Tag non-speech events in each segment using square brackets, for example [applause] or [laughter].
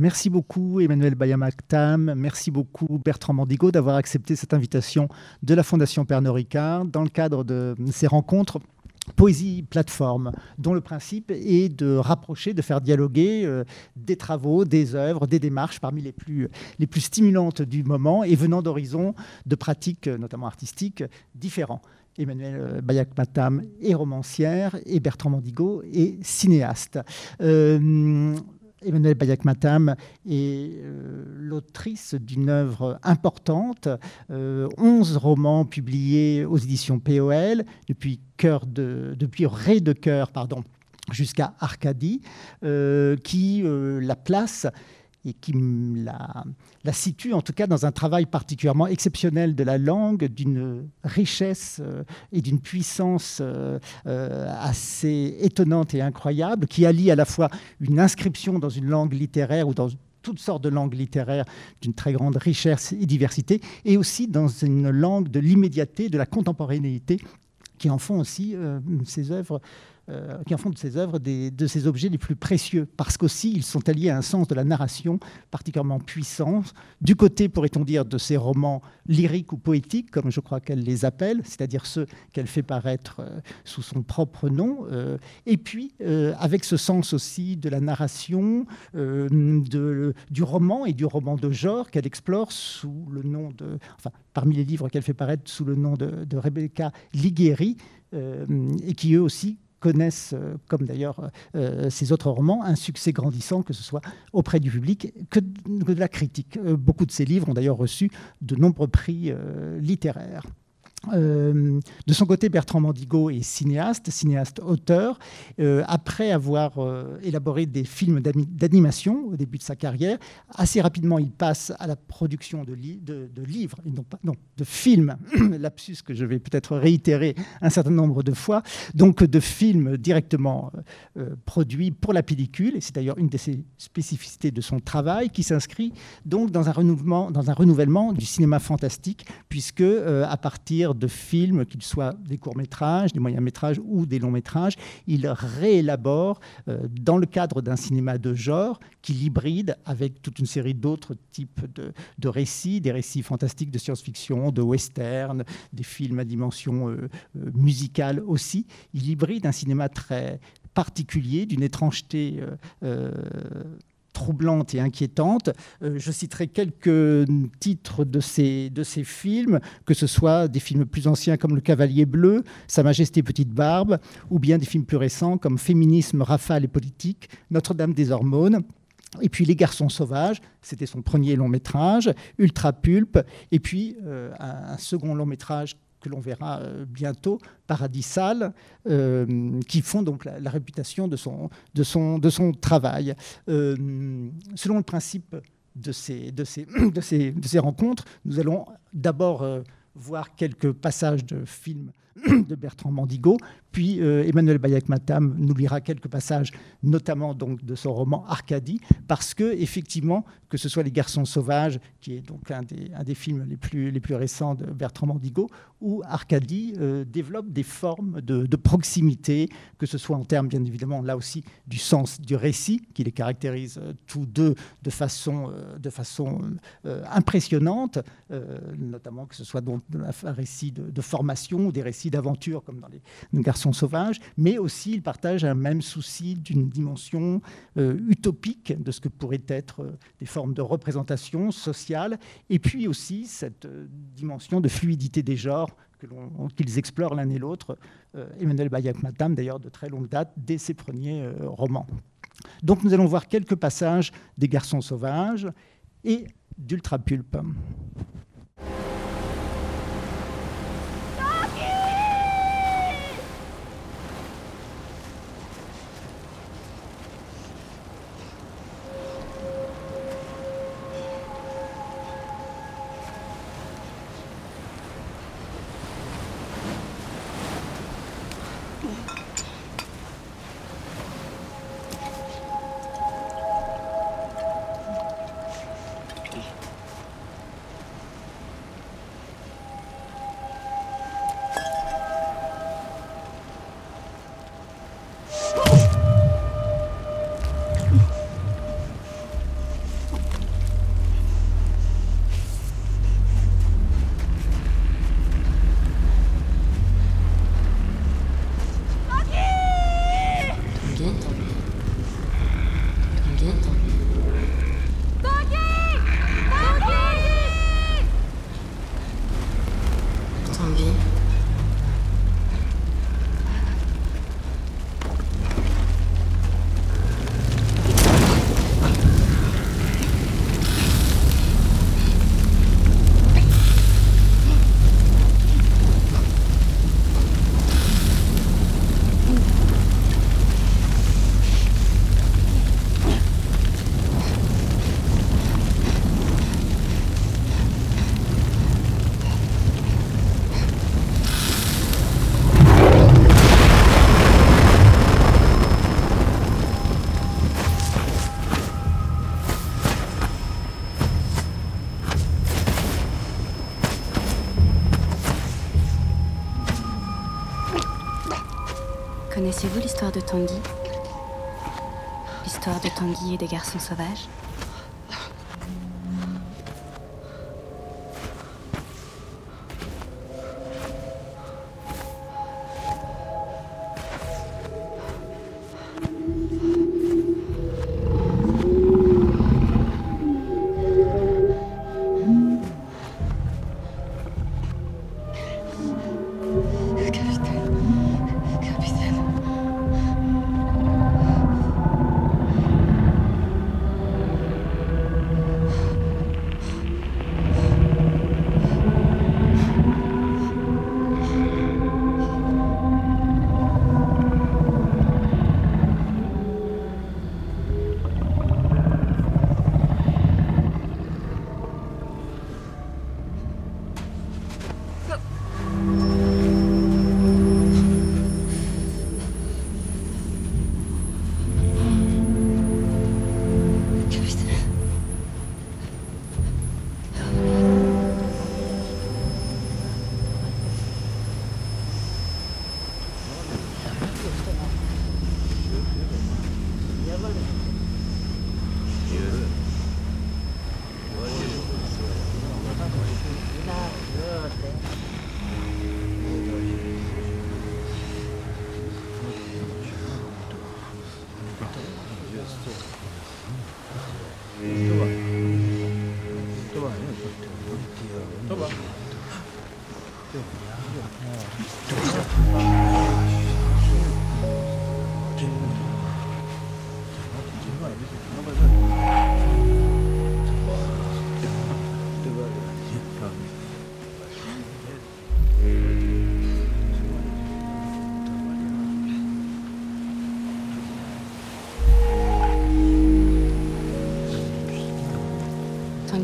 Merci beaucoup Emmanuel Bayamaktam, merci beaucoup Bertrand Mandigo d'avoir accepté cette invitation de la Fondation Pernod Ricard dans le cadre de ces rencontres Poésie plateforme, dont le principe est de rapprocher, de faire dialoguer euh, des travaux, des œuvres, des démarches parmi les plus, les plus stimulantes du moment et venant d'horizons de pratiques, notamment artistiques, différents. Emmanuel euh, Bayak-Matam est romancière et Bertrand Mandigo est cinéaste. Euh, Emmanuel Bayak-Matam est euh, l'autrice d'une œuvre importante, 11 romans publiés aux éditions POL, depuis, Ré de cœur pardon, jusqu'à Arcadie, qui la place et qui la, situe en tout cas dans un travail particulièrement exceptionnel de la langue, d'une richesse euh, et d'une puissance euh, euh, assez étonnante et incroyable, qui allie à la fois une inscription dans une langue littéraire ou dans toutes sortes de langues littéraires d'une très grande richesse et diversité, et aussi dans une langue de l'immédiateté, de la contemporanéité, qui en font aussi ces œuvres euh, qui en font de ces œuvres de ces objets les plus précieux, parce qu'aussi ils sont alliés à un sens de la narration particulièrement puissant, du côté, pourrait-on dire, de ces romans lyriques ou poétiques, comme je crois qu'elle les appelle, c'est-à-dire ceux qu'elle fait paraître euh, sous son propre nom, euh, et puis avec ce sens aussi de la narration, du roman et du roman de genre qu'elle explore sous le nom de, enfin, parmi les livres qu'elle fait paraître sous le nom de, de Rebecca Ligueri, et qui eux aussi connaissent, euh, comme d'ailleurs euh, ces autres romans, un succès grandissant, que ce soit auprès du public que de la critique. Euh, beaucoup de ces livres ont d'ailleurs reçu de nombreux prix littéraires. Euh, de son côté, Bertrand Mandigo est cinéaste, cinéaste-auteur. Euh, après avoir euh, élaboré des films d'animation au début de sa carrière, assez rapidement, il passe à la production de, livres, et non, pas, de films, [coughs] lapsus que je vais peut-être réitérer un certain nombre de fois, donc de films directement produits pour la pellicule, et c'est d'ailleurs une de ses spécificités de son travail, qui s'inscrit donc dans un, renouvellement, dans un renouvellement du cinéma fantastique, puisque à partir de films, qu'ils soient des courts-métrages, des moyens-métrages ou des longs-métrages. Il réélabore euh, dans le cadre d'un cinéma de genre qu'il hybride avec toute une série d'autres types de, récits, des récits fantastiques de science-fiction, de western, des films à dimension euh, euh, musicale aussi. Il hybride un cinéma très particulier, d'une étrangeté troublante et inquiétante. Euh, je citerai quelques titres de ces, films, que ce soit des films plus anciens comme Le Cavalier Bleu, Sa Majesté Petite Barbe, ou bien des films plus récents comme Féminisme, Rafale et politique, Notre-Dame des Hormones. Et puis Les Garçons Sauvages, c'était son premier long métrage, Ultra Pulpe, et puis euh, un second long métrage que l'on verra euh, bientôt, Paradisal, euh, qui font donc la, réputation de son, travail. Euh, selon le principe de ces, de ces, [clears throat] de ces, de ces rencontres, nous allons d'abord voir quelques passages de films [clears throat] de Bertrand Mandigo, puis euh, Emmanuel Bayak-Matam nous lira quelques passages, notamment donc de son roman Arcadie, parce que effectivement, que ce soit Les Garçons sauvages, qui est donc un des, un des films les plus, les plus récents de Bertrand Mandigo, ou Arcadie euh, développe des formes de, proximité, que ce soit en termes bien évidemment là aussi du sens du récit, qui les caractérise euh, tous deux de façon, de façon impressionnante, notamment que ce soit donc un récit de, de formation ou des récits d'aventure comme dans Les Garçons sauvages, mais aussi il partage un même souci d'une dimension euh, utopique de ce que pourraient être euh, des formes de représentation sociale, et puis aussi cette euh, dimension de fluidité des genres qu'ils explorent l'un et l'autre. Emmanuel Bayak-Matam, d'ailleurs, de très longue date, dès ses premiers romans. Donc nous allons voir quelques passages des Garçons sauvages et d'Ultra Pulpe. Connaissez-vous l'histoire de Tanguy? L'histoire de Tanguy et des garçons sauvages?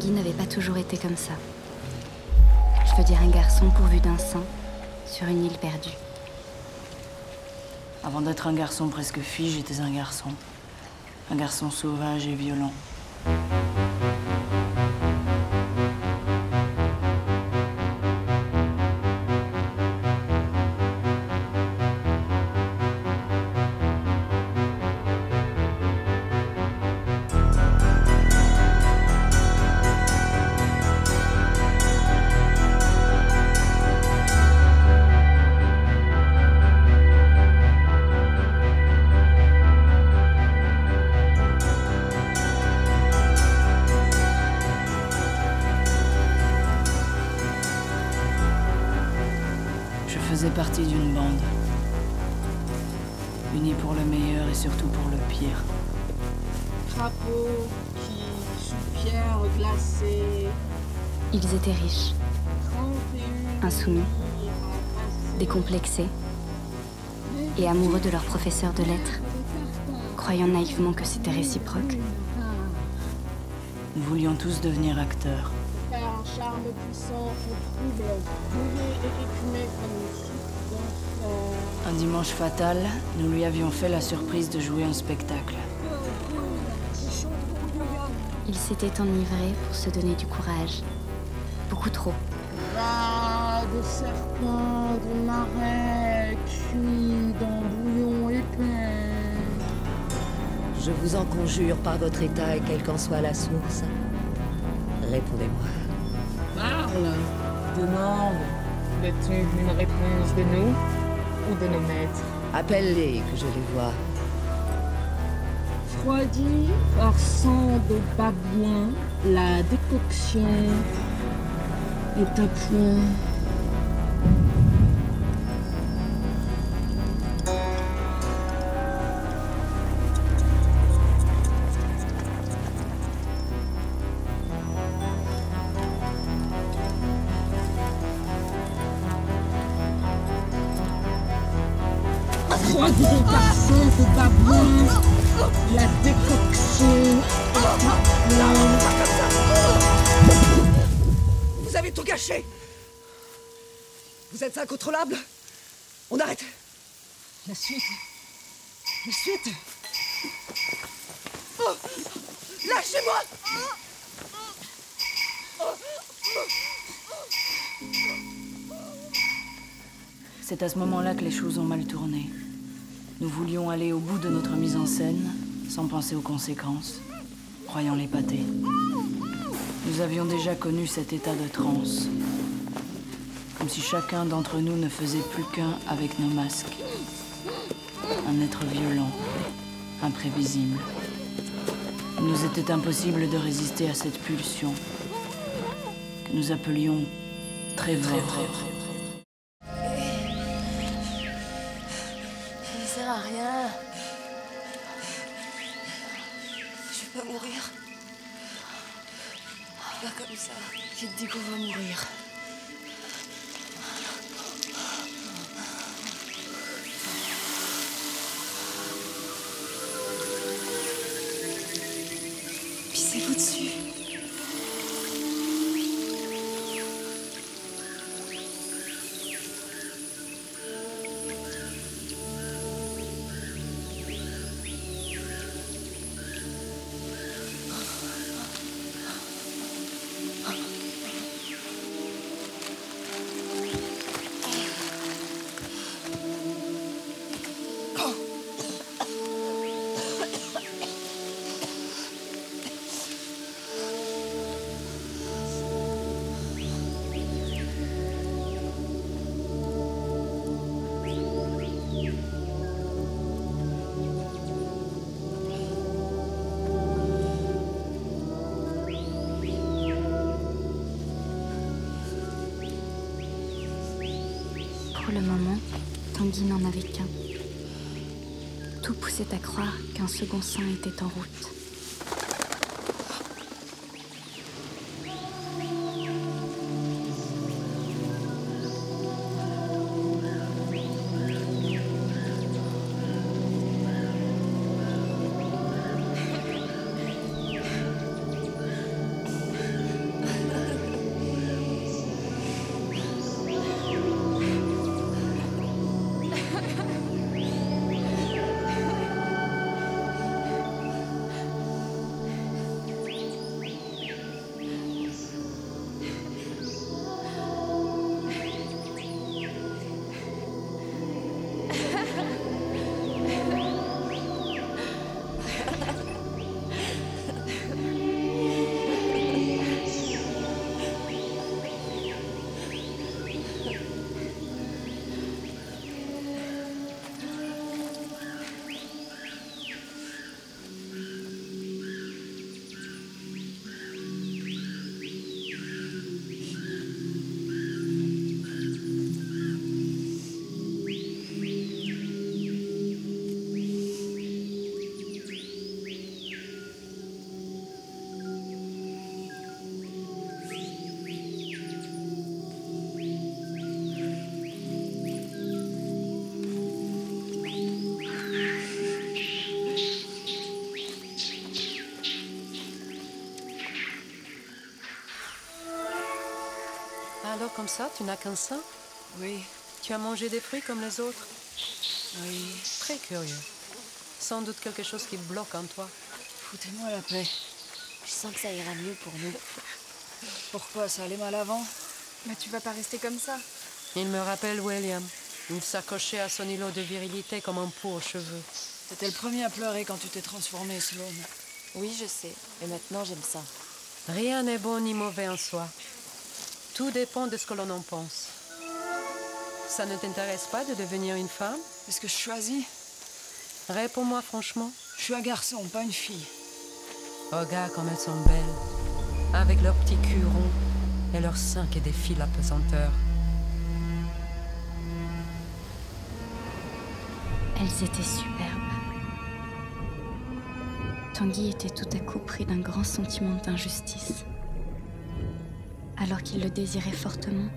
N'avait pas toujours été comme ça. Je veux dire un garçon pourvu d'un sein sur une île perdue. Avant d'être un garçon presque fille, j'étais un garçon. Un garçon sauvage et violent. Étaient riches, 31 insoumis, décomplexés et amoureux de leur professeur de lettres, croyant naïvement que c'était réciproque. Nous voulions tous devenir acteurs. Car un charme puissant dimanche fatal, nous lui avions fait la surprise de jouer un spectacle. Ils s'étaient enivrés pour se donner du courage. Beaucoup trop. Va de serpents, de marais, cuits dans bouillon épais. Je vous en conjure par votre état et quelle qu'en soit la source. Répondez-moi. Parle, demande. Veux-tu une réponse de nous ou de nos maîtres? Appelle-les que je les vois. Froidi par sang de babouin, la décoction est à point. Froidi les choses ont mal tourné. Nous voulions aller au bout de notre mise en scène, sans penser aux conséquences, croyant l'épater. Nous avions déjà connu cet état de transe, comme si chacun d'entre nous ne faisait plus qu'un avec nos masques. Un être violent, imprévisible. Il nous était impossible de résister à cette pulsion que nous appelions très vrai. Poussait à croire qu'un second sein était en route. Comme ça, tu n'as qu'un sein Oui, Tu as mangé des fruits comme les autres oui. Très curieux. Sans doute quelque chose qui bloque en toi. Foutez-moi la paix. Je sens que ça ira mieux pour nous. [laughs] Pourquoi ça allait mal avant? Mais tu vas pas rester comme ça. Il me rappelle William. Il s'accrochait à son îlot de virilité comme un pot aux cheveux. T'étais le premier à pleurer quand tu t'es transformé, Sloane. Oui, je sais. Et maintenant, j'aime ça. Rien n'est bon ni mauvais en soi. Tout dépend de ce que l'on en pense. Ça ne t'intéresse pas de devenir une femme? Est-ce que je choisis Réponds-moi franchement. Je suis un garçon, pas une fille. Regarde comme elles sont belles, avec leurs petits culs ronds et leurs seins qui défient la pesanteur. Elles étaient superbes. Tanguy était tout à coup pris d'un grand sentiment d'injustice. Alors qu'il le désirait fortement,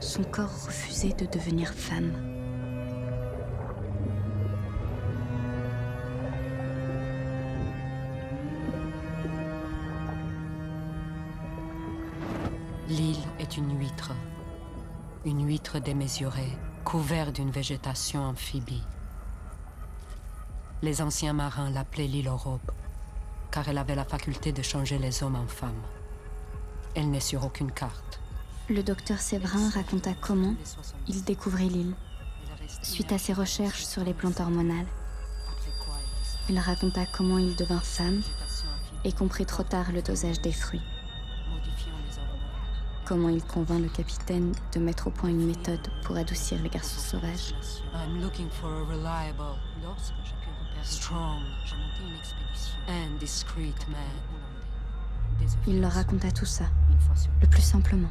son corps refusait de devenir femme. L'île est une huître. Une huître démesurée, couverte d'une végétation amphibie. Les anciens marins l'appelaient l'île aux robes, car elle avait la faculté de changer les hommes en femmes. Elle n'est sur aucune carte. Le docteur Séverin raconta comment il découvrit l'île suite à ses recherches sur les plantes hormonales. Il raconta comment il devint femme et comprit trop tard le dosage des fruits. Comment il convainc le capitaine de mettre au point une méthode pour adoucir les garçons sauvages. Strong, and discreet man. Il leur raconta tout ça, le plus simplement.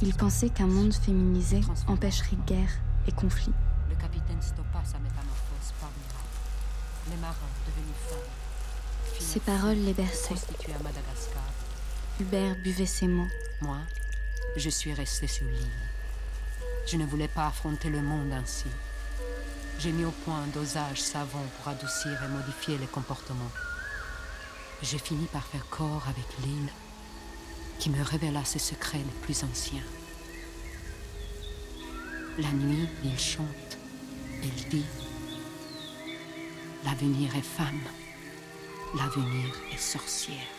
Il pensait qu'un monde féminisé empêcherait guerre et conflit. Le capitaine stoppa sa métamorphose par miracle. Les marins devenus femmes. Ces paroles les berçaient. Hubert buvait ses mots. Moi, je suis resté sur l'île. Je ne voulais pas affronter le monde ainsi. J'ai mis au point un dosage savant pour adoucir et modifier les comportements. J'ai fini par faire corps avec l'île, qui me révéla ses secrets les plus anciens. La nuit, il chante. Il dit L'avenir est femme, l'avenir est sorcière.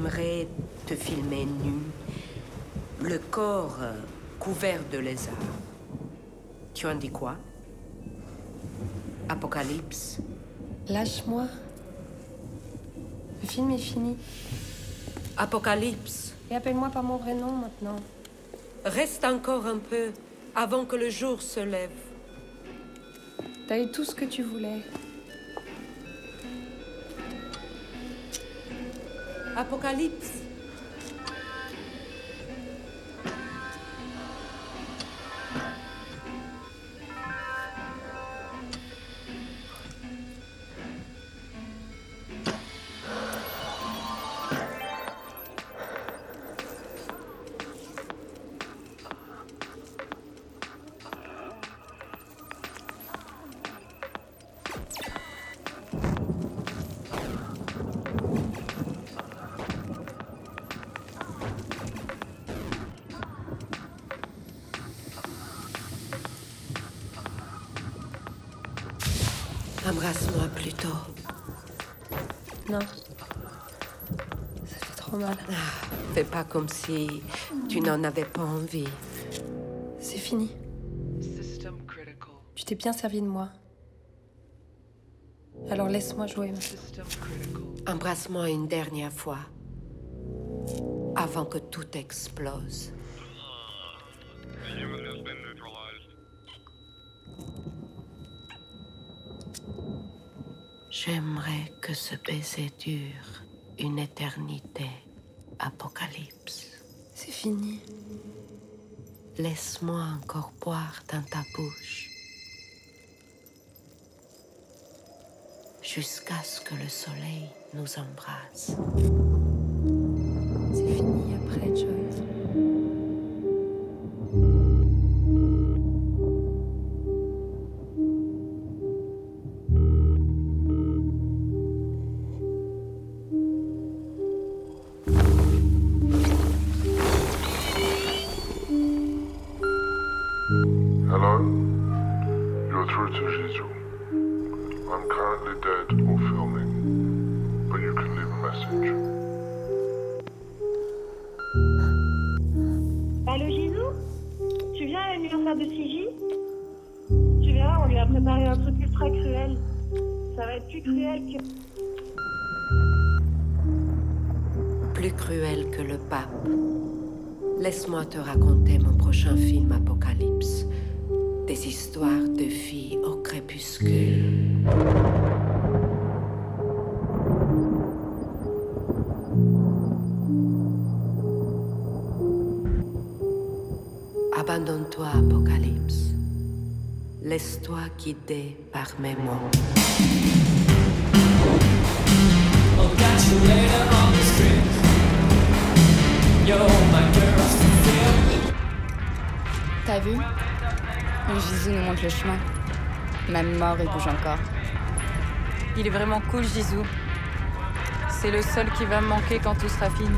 J'aimerais te filmer nu, le corps euh, couvert de lézards. Tu en dis quoi? Apocalypse Lâche-moi. Le film est fini. Apocalypse Et appelle-moi par mon vrai nom maintenant. Reste encore un peu avant que le jour se lève. T'as eu tout ce que tu voulais. Apocalypse Embrasse-moi plutôt. Non. Ça fait trop mal. Fais pas comme si tu n'en avais pas envie. C'est fini. Tu t'es bien servi de moi. Alors laisse-moi jouer. Embrasse-moi une dernière fois. Avant que tout explose. J'aimerais que ce baiser dure une éternité. Apocalypse. C'est fini. Laisse-moi encore boire dans ta bouche. Jusqu'à ce que le soleil nous embrasse. C'est fini après, Joy. Abandonne-toi, Apocalypse. Laisse-toi guider par mes mots. T'as vu? Le Jisoo nous montre le chemin. Même mort, il bouge encore. Il est vraiment cool, Jisoo. C'est le seul qui va me manquer quand tout sera fini.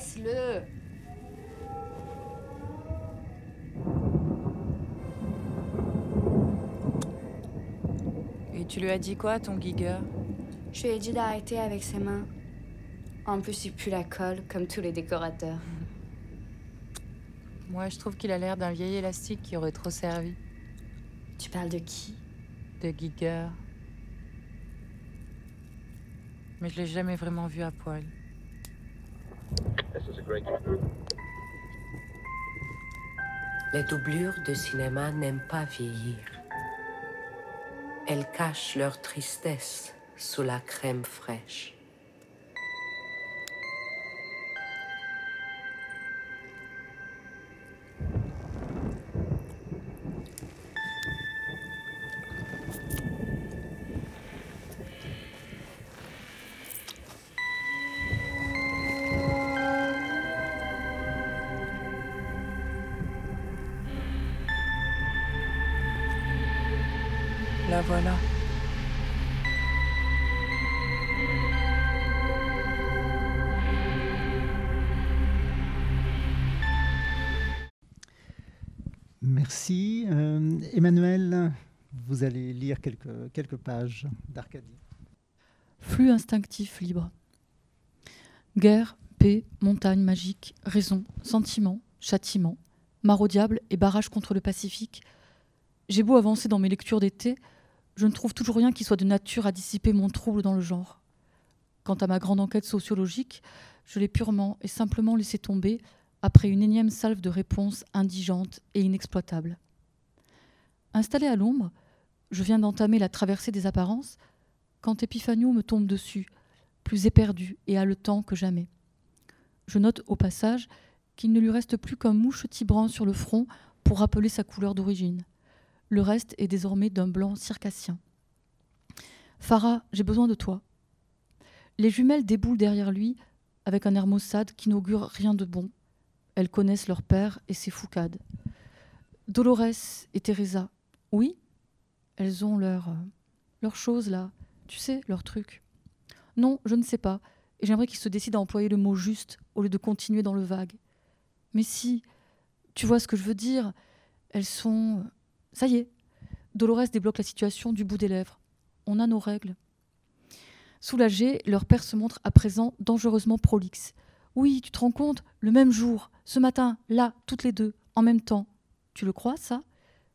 Laisse-le. Et tu lui as dit quoi, ton giger Je lui ai dit d'arrêter avec ses mains. En plus, il pue la colle, comme tous les décorateurs. Moi, je trouve qu'il a l'air d'un vieil élastique qui aurait trop servi. Tu parles de qui? De giger. Mais je l'ai jamais vraiment vu à poil. Les doublures de cinéma n'aiment pas vieillir. Elles cachent leur tristesse sous la crème fraîche. Merci. Euh, Emmanuel, vous allez lire quelques, quelques pages d'Arcadie. Flux instinctif libre. Guerre, paix, montagne magique, raison, sentiment, châtiment, mare diable et barrage contre le Pacifique. J'ai beau avancer dans mes lectures d'été, je ne trouve toujours rien qui soit de nature à dissiper mon trouble dans le genre. Quant à ma grande enquête sociologique, je l'ai purement et simplement laissé tomber après une énième salve de réponses indigentes et inexploitables. Installé à l'ombre, je viens d'entamer la traversée des apparences quand Epiphanio me tombe dessus, plus éperdu et haletant que jamais. Je note au passage qu'il ne lui reste plus qu'un mouche tibrant sur le front pour rappeler sa couleur d'origine. Le reste est désormais d'un blanc circassien. Farah, j'ai besoin de toi. Les jumelles déboulent derrière lui avec un air maussade qui n'augure rien de bon. Elles connaissent leur père et ses foucades. Dolores et Teresa, oui, elles ont leur, euh, leur chose là, tu sais, leur truc. Non, je ne sais pas, et j'aimerais qu'ils se décident à employer le mot juste au lieu de continuer dans le vague. Mais si, tu vois ce que je veux dire, elles sont... Ça y est, Dolores débloque la situation du bout des lèvres. On a nos règles. Soulagés, leur père se montre à présent dangereusement prolixe. Oui, tu te rends compte Le même jour, ce matin, là, toutes les deux, en même temps. Tu le crois, ça?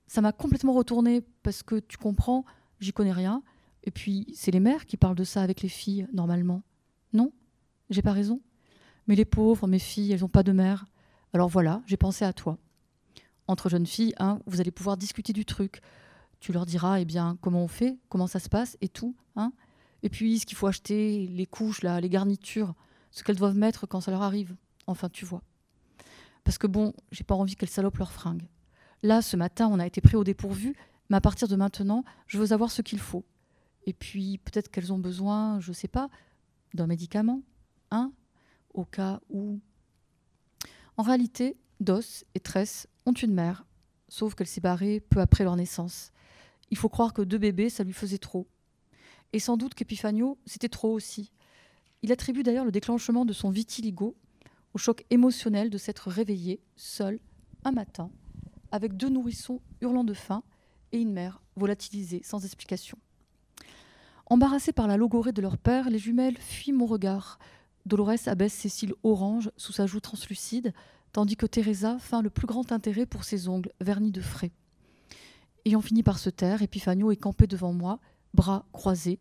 Ça m'a complètement retourné parce que tu comprends, j'y connais rien. Et puis, c'est les mères qui parlent de ça avec les filles, normalement. Non? J'ai pas raison? Mais les pauvres, mes filles, elles n'ont pas de mère. Alors voilà, j'ai pensé à toi. Entre jeunes filles, hein, vous allez pouvoir discuter du truc. Tu leur diras, eh bien, comment on fait, comment ça se passe et tout. Hein et puis, ce qu'il faut acheter, les couches, là, les garnitures, ce qu'elles doivent mettre quand ça leur arrive. Enfin, tu vois. Parce que bon, j'ai pas envie qu'elles salopent leurs fringues. Là, ce matin, on a été pris au dépourvu, mais à partir de maintenant, je veux avoir ce qu'il faut. Et puis, peut-être qu'elles ont besoin, je sais pas, d'un médicament, hein, au cas où. En réalité, Dos et Tress ont une mère, sauf qu'elle s'est barrée peu après leur naissance. Il faut croire que deux bébés, ça lui faisait trop. Et sans doute qu'Epifanio, c'était trop aussi. Il attribue d'ailleurs le déclenchement de son vitiligo au choc émotionnel de s'être réveillé, seul, un matin, avec deux nourrissons hurlant de faim et une mère volatilisée sans explication. Embarrassées par la logorée de leur père, les jumelles fuient mon regard. Dolores abaisse ses cils orange sous sa joue translucide, tandis que Teresa feint le plus grand intérêt pour ses ongles vernis de frais. Ayant fini par se taire, Epifanio est campé devant moi, bras croisés.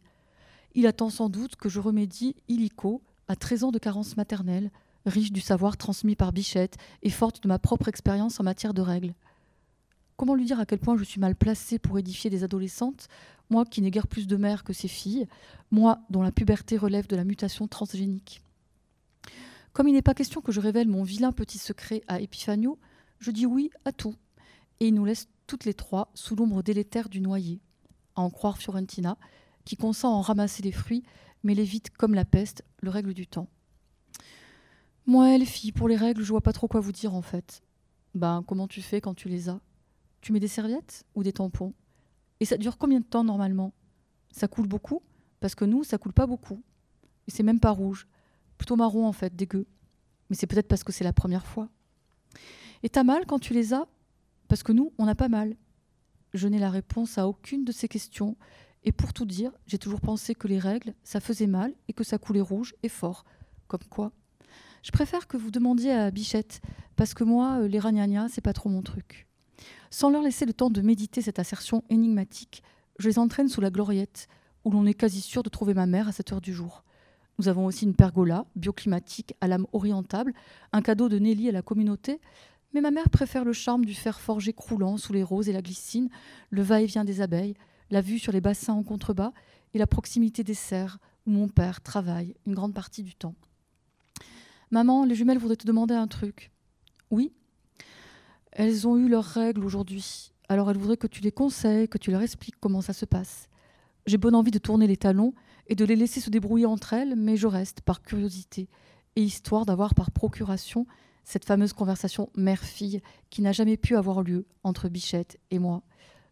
Il attend sans doute que je remédie illico à 13 ans de carence maternelle, riche du savoir transmis par Bichette et forte de ma propre expérience en matière de règles. Comment lui dire à quel point je suis mal placée pour édifier des adolescentes, moi qui n'ai guère plus de mère que ses filles, moi dont la puberté relève de la mutation transgénique? Comme il n'est pas question que je révèle mon vilain petit secret à Epifanio, je dis oui à tout, et il nous laisse toutes les trois sous l'ombre délétère du noyer. À en croire Fiorentina, qui consent à en ramasser les fruits, mais l'évite comme la peste, le règle du temps. Moi, les pour les règles, je vois pas trop quoi vous dire en fait. Ben, comment tu fais quand tu les as? Tu mets des serviettes ou des tampons? Et ça dure combien de temps normalement? Ça coule beaucoup? Parce que nous, ça coule pas beaucoup. Et c'est même pas rouge. Plutôt marron en fait, dégueu. Mais c'est peut-être parce que c'est la première fois. Et t'as mal quand tu les as? Parce que nous, on n'a pas mal. Je n'ai la réponse à aucune de ces questions. Et pour tout dire, j'ai toujours pensé que les règles, ça faisait mal et que ça coulait rouge et fort. Comme quoi Je préfère que vous demandiez à Bichette, parce que moi, euh, les ragnagnas, c'est pas trop mon truc. Sans leur laisser le temps de méditer cette assertion énigmatique, je les entraîne sous la gloriette, où l'on est quasi sûr de trouver ma mère à cette heure du jour. Nous avons aussi une pergola, bioclimatique, à l'âme orientable, un cadeau de Nelly à la communauté, mais ma mère préfère le charme du fer forgé croulant sous les roses et la glycine, le va-et-vient des abeilles, la vue sur les bassins en contrebas et la proximité des serres où mon père travaille une grande partie du temps. Maman, les jumelles voudraient te demander un truc. Oui Elles ont eu leurs règles aujourd'hui, alors elles voudraient que tu les conseilles, que tu leur expliques comment ça se passe. J'ai bonne envie de tourner les talons et de les laisser se débrouiller entre elles, mais je reste par curiosité et histoire d'avoir par procuration cette fameuse conversation mère-fille qui n'a jamais pu avoir lieu entre Bichette et moi.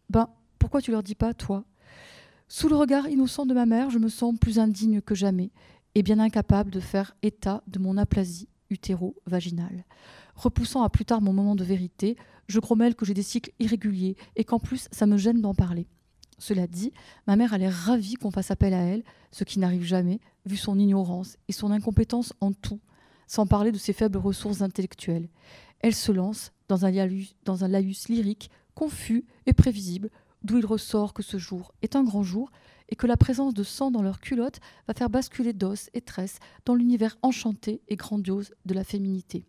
Ben, pourquoi tu leur dis pas, toi? Sous le regard innocent de ma mère, je me sens plus indigne que jamais et bien incapable de faire état de mon aplasie utéro-vaginale. Repoussant à plus tard mon moment de vérité, je grommelle que j'ai des cycles irréguliers et qu'en plus ça me gêne d'en parler. Cela dit, ma mère a l'air ravie qu'on fasse appel à elle, ce qui n'arrive jamais, vu son ignorance et son incompétence en tout, sans parler de ses faibles ressources intellectuelles. Elle se lance dans un, dans un laïus lyrique, confus et prévisible, d'où il ressort que ce jour est un grand jour et que la présence de sang dans leur culotte va faire basculer d'os et tresses dans l'univers enchanté et grandiose de la féminité.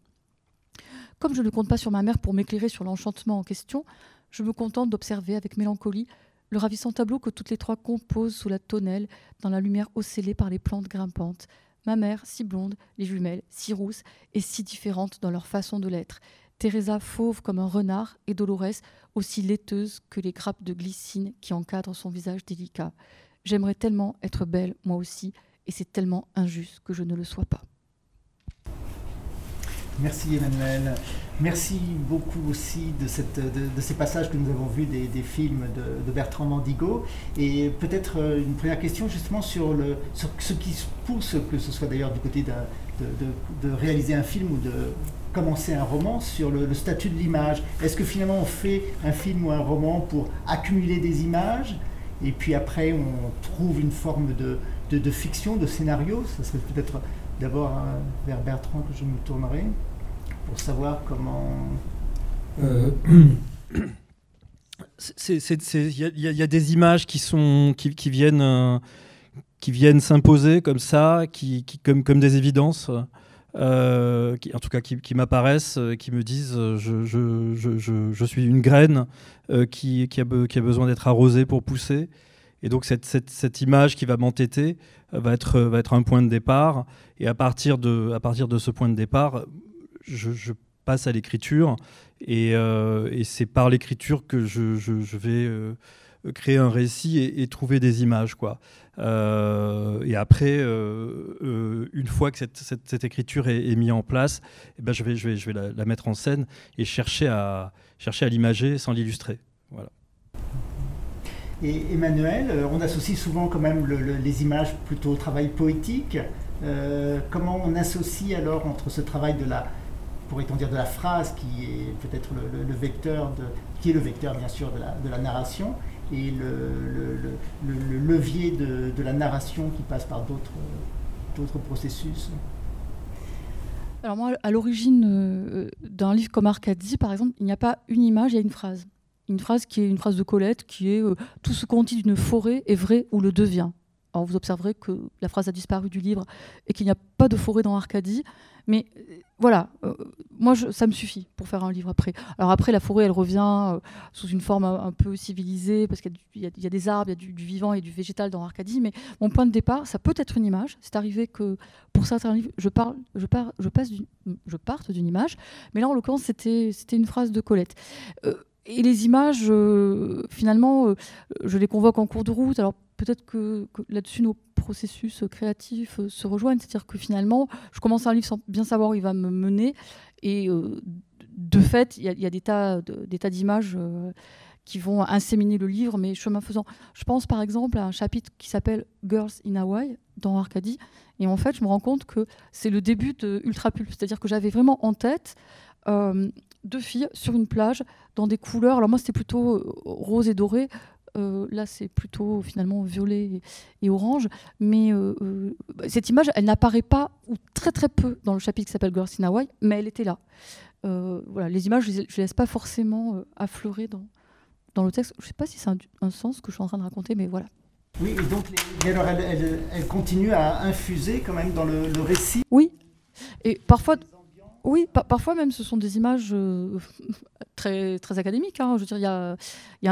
Comme je ne compte pas sur ma mère pour m'éclairer sur l'enchantement en question, je me contente d'observer avec mélancolie le ravissant tableau que toutes les trois composent sous la tonnelle dans la lumière ocellée par les plantes grimpantes. Ma mère, si blonde, les jumelles, si rousses et si différentes dans leur façon de l'être. Teresa fauve comme un renard et Dolores aussi laiteuse que les grappes de glycine qui encadrent son visage délicat. J'aimerais tellement être belle, moi aussi, et c'est tellement injuste que je ne le sois pas. Merci Emmanuel. Merci beaucoup aussi de, ces passages que nous avons vus des, films de, Bertrand Mandigo. Et peut-être euh, une première question justement sur, sur ce qui pousse, que ce soit d'ailleurs du côté de, réaliser un film ou de commencer un roman, sur le, statut de l'image. Est-ce que finalement on fait un film ou un roman pour accumuler des images et puis après on trouve une forme de, fiction, de scénario? Ça serait peut-être d'abord vers Bertrand que je me tournerai pour savoir comment. Il y, a des images qui, sont, qui, viennent, euh, qui viennent s'imposer comme ça, qui, comme, comme des évidences. Euh, qui, en tout cas qui, m'apparaissent, euh, qui me disent je, je, suis une graine qui, a, besoin d'être arrosée pour pousser. Et donc cette, image qui va m'entêter va être, un point de départ. Et à partir de, ce point de départ, je, passe à l'écriture. Et, euh, c'est par l'écriture que je, vais euh, créer un récit et, trouver des images. Quoi. Euh, et après, une fois que cette, cette, écriture est, est, mise en place, eh ben je vais, je vais, je vais la, mettre en scène et chercher à, chercher à l'imager sans l'illustrer. Voilà. Et Emmanuel, euh, on associe souvent quand même les images plutôt au travail poétique. Euh, comment on associe alors entre ce travail de la, pourrait-on de la phrase qui est peut-être le, vecteur, de, qui est le vecteur bien sûr de la, de la narration, et le, levier de, de, la narration qui passe par d'autres processus alors moi, à l'origine euh, d'un livre comme Arcadie, par exemple, il n'y a pas une image, il y a une phrase une phrase qui est une phrase de Colette qui est euh, Tout ce qu'on dit d'une forêt est vrai ou le devient. Alors vous observerez que la phrase a disparu du livre et qu'il n'y a pas de forêt dans Arcadie. Mais euh, voilà, euh, moi ça me suffit pour faire un livre après. Alors après, la forêt, elle revient sous une forme un, peu civilisée parce qu'il y, a des arbres, il y a du, vivant et du végétal dans Arcadie. Mais mon point de départ, ça peut être une image. C'est arrivé que pour certains livres, je, je, passe je parte d'une image. Mais là, en l'occurrence, c'était une phrase de Colette. Et les images, euh, finalement, euh, je les convoque en cours de route. Alors peut-être que, là-dessus nos processus créatifs se rejoignent, c'est-à-dire que finalement, je commence un livre sans bien savoir où il va me mener, et de fait, il y, a des tas d'images qui vont inséminer le livre, mais chemin faisant. Je pense par exemple à un chapitre qui s'appelle Girls in Hawaii dans Arcadie, et en fait, je me rends compte que c'est le début de Ultra Pulp, c'est-à-dire que j'avais vraiment en tête euh, deux filles sur une plage dans des couleurs. Alors moi, c'était plutôt euh, rose et doré. Euh, là, c'est plutôt finalement violet et, orange. Mais cette image, elle n'apparaît pas ou très très peu dans le chapitre qui s'appelle Girls in Hawaii, mais elle était là. voilà, les images, je ne les laisse pas forcément affleurer dans, dans le texte. Je ne sais pas si c'est un, sens que je suis en train de raconter, mais voilà. Oui, et donc alors elle, elle, continue à infuser quand même dans le, récit? Oui, et parfois, oui, parfois même ce sont des images euh, [laughs] très, très académiques. Hein. Je dire, il y a,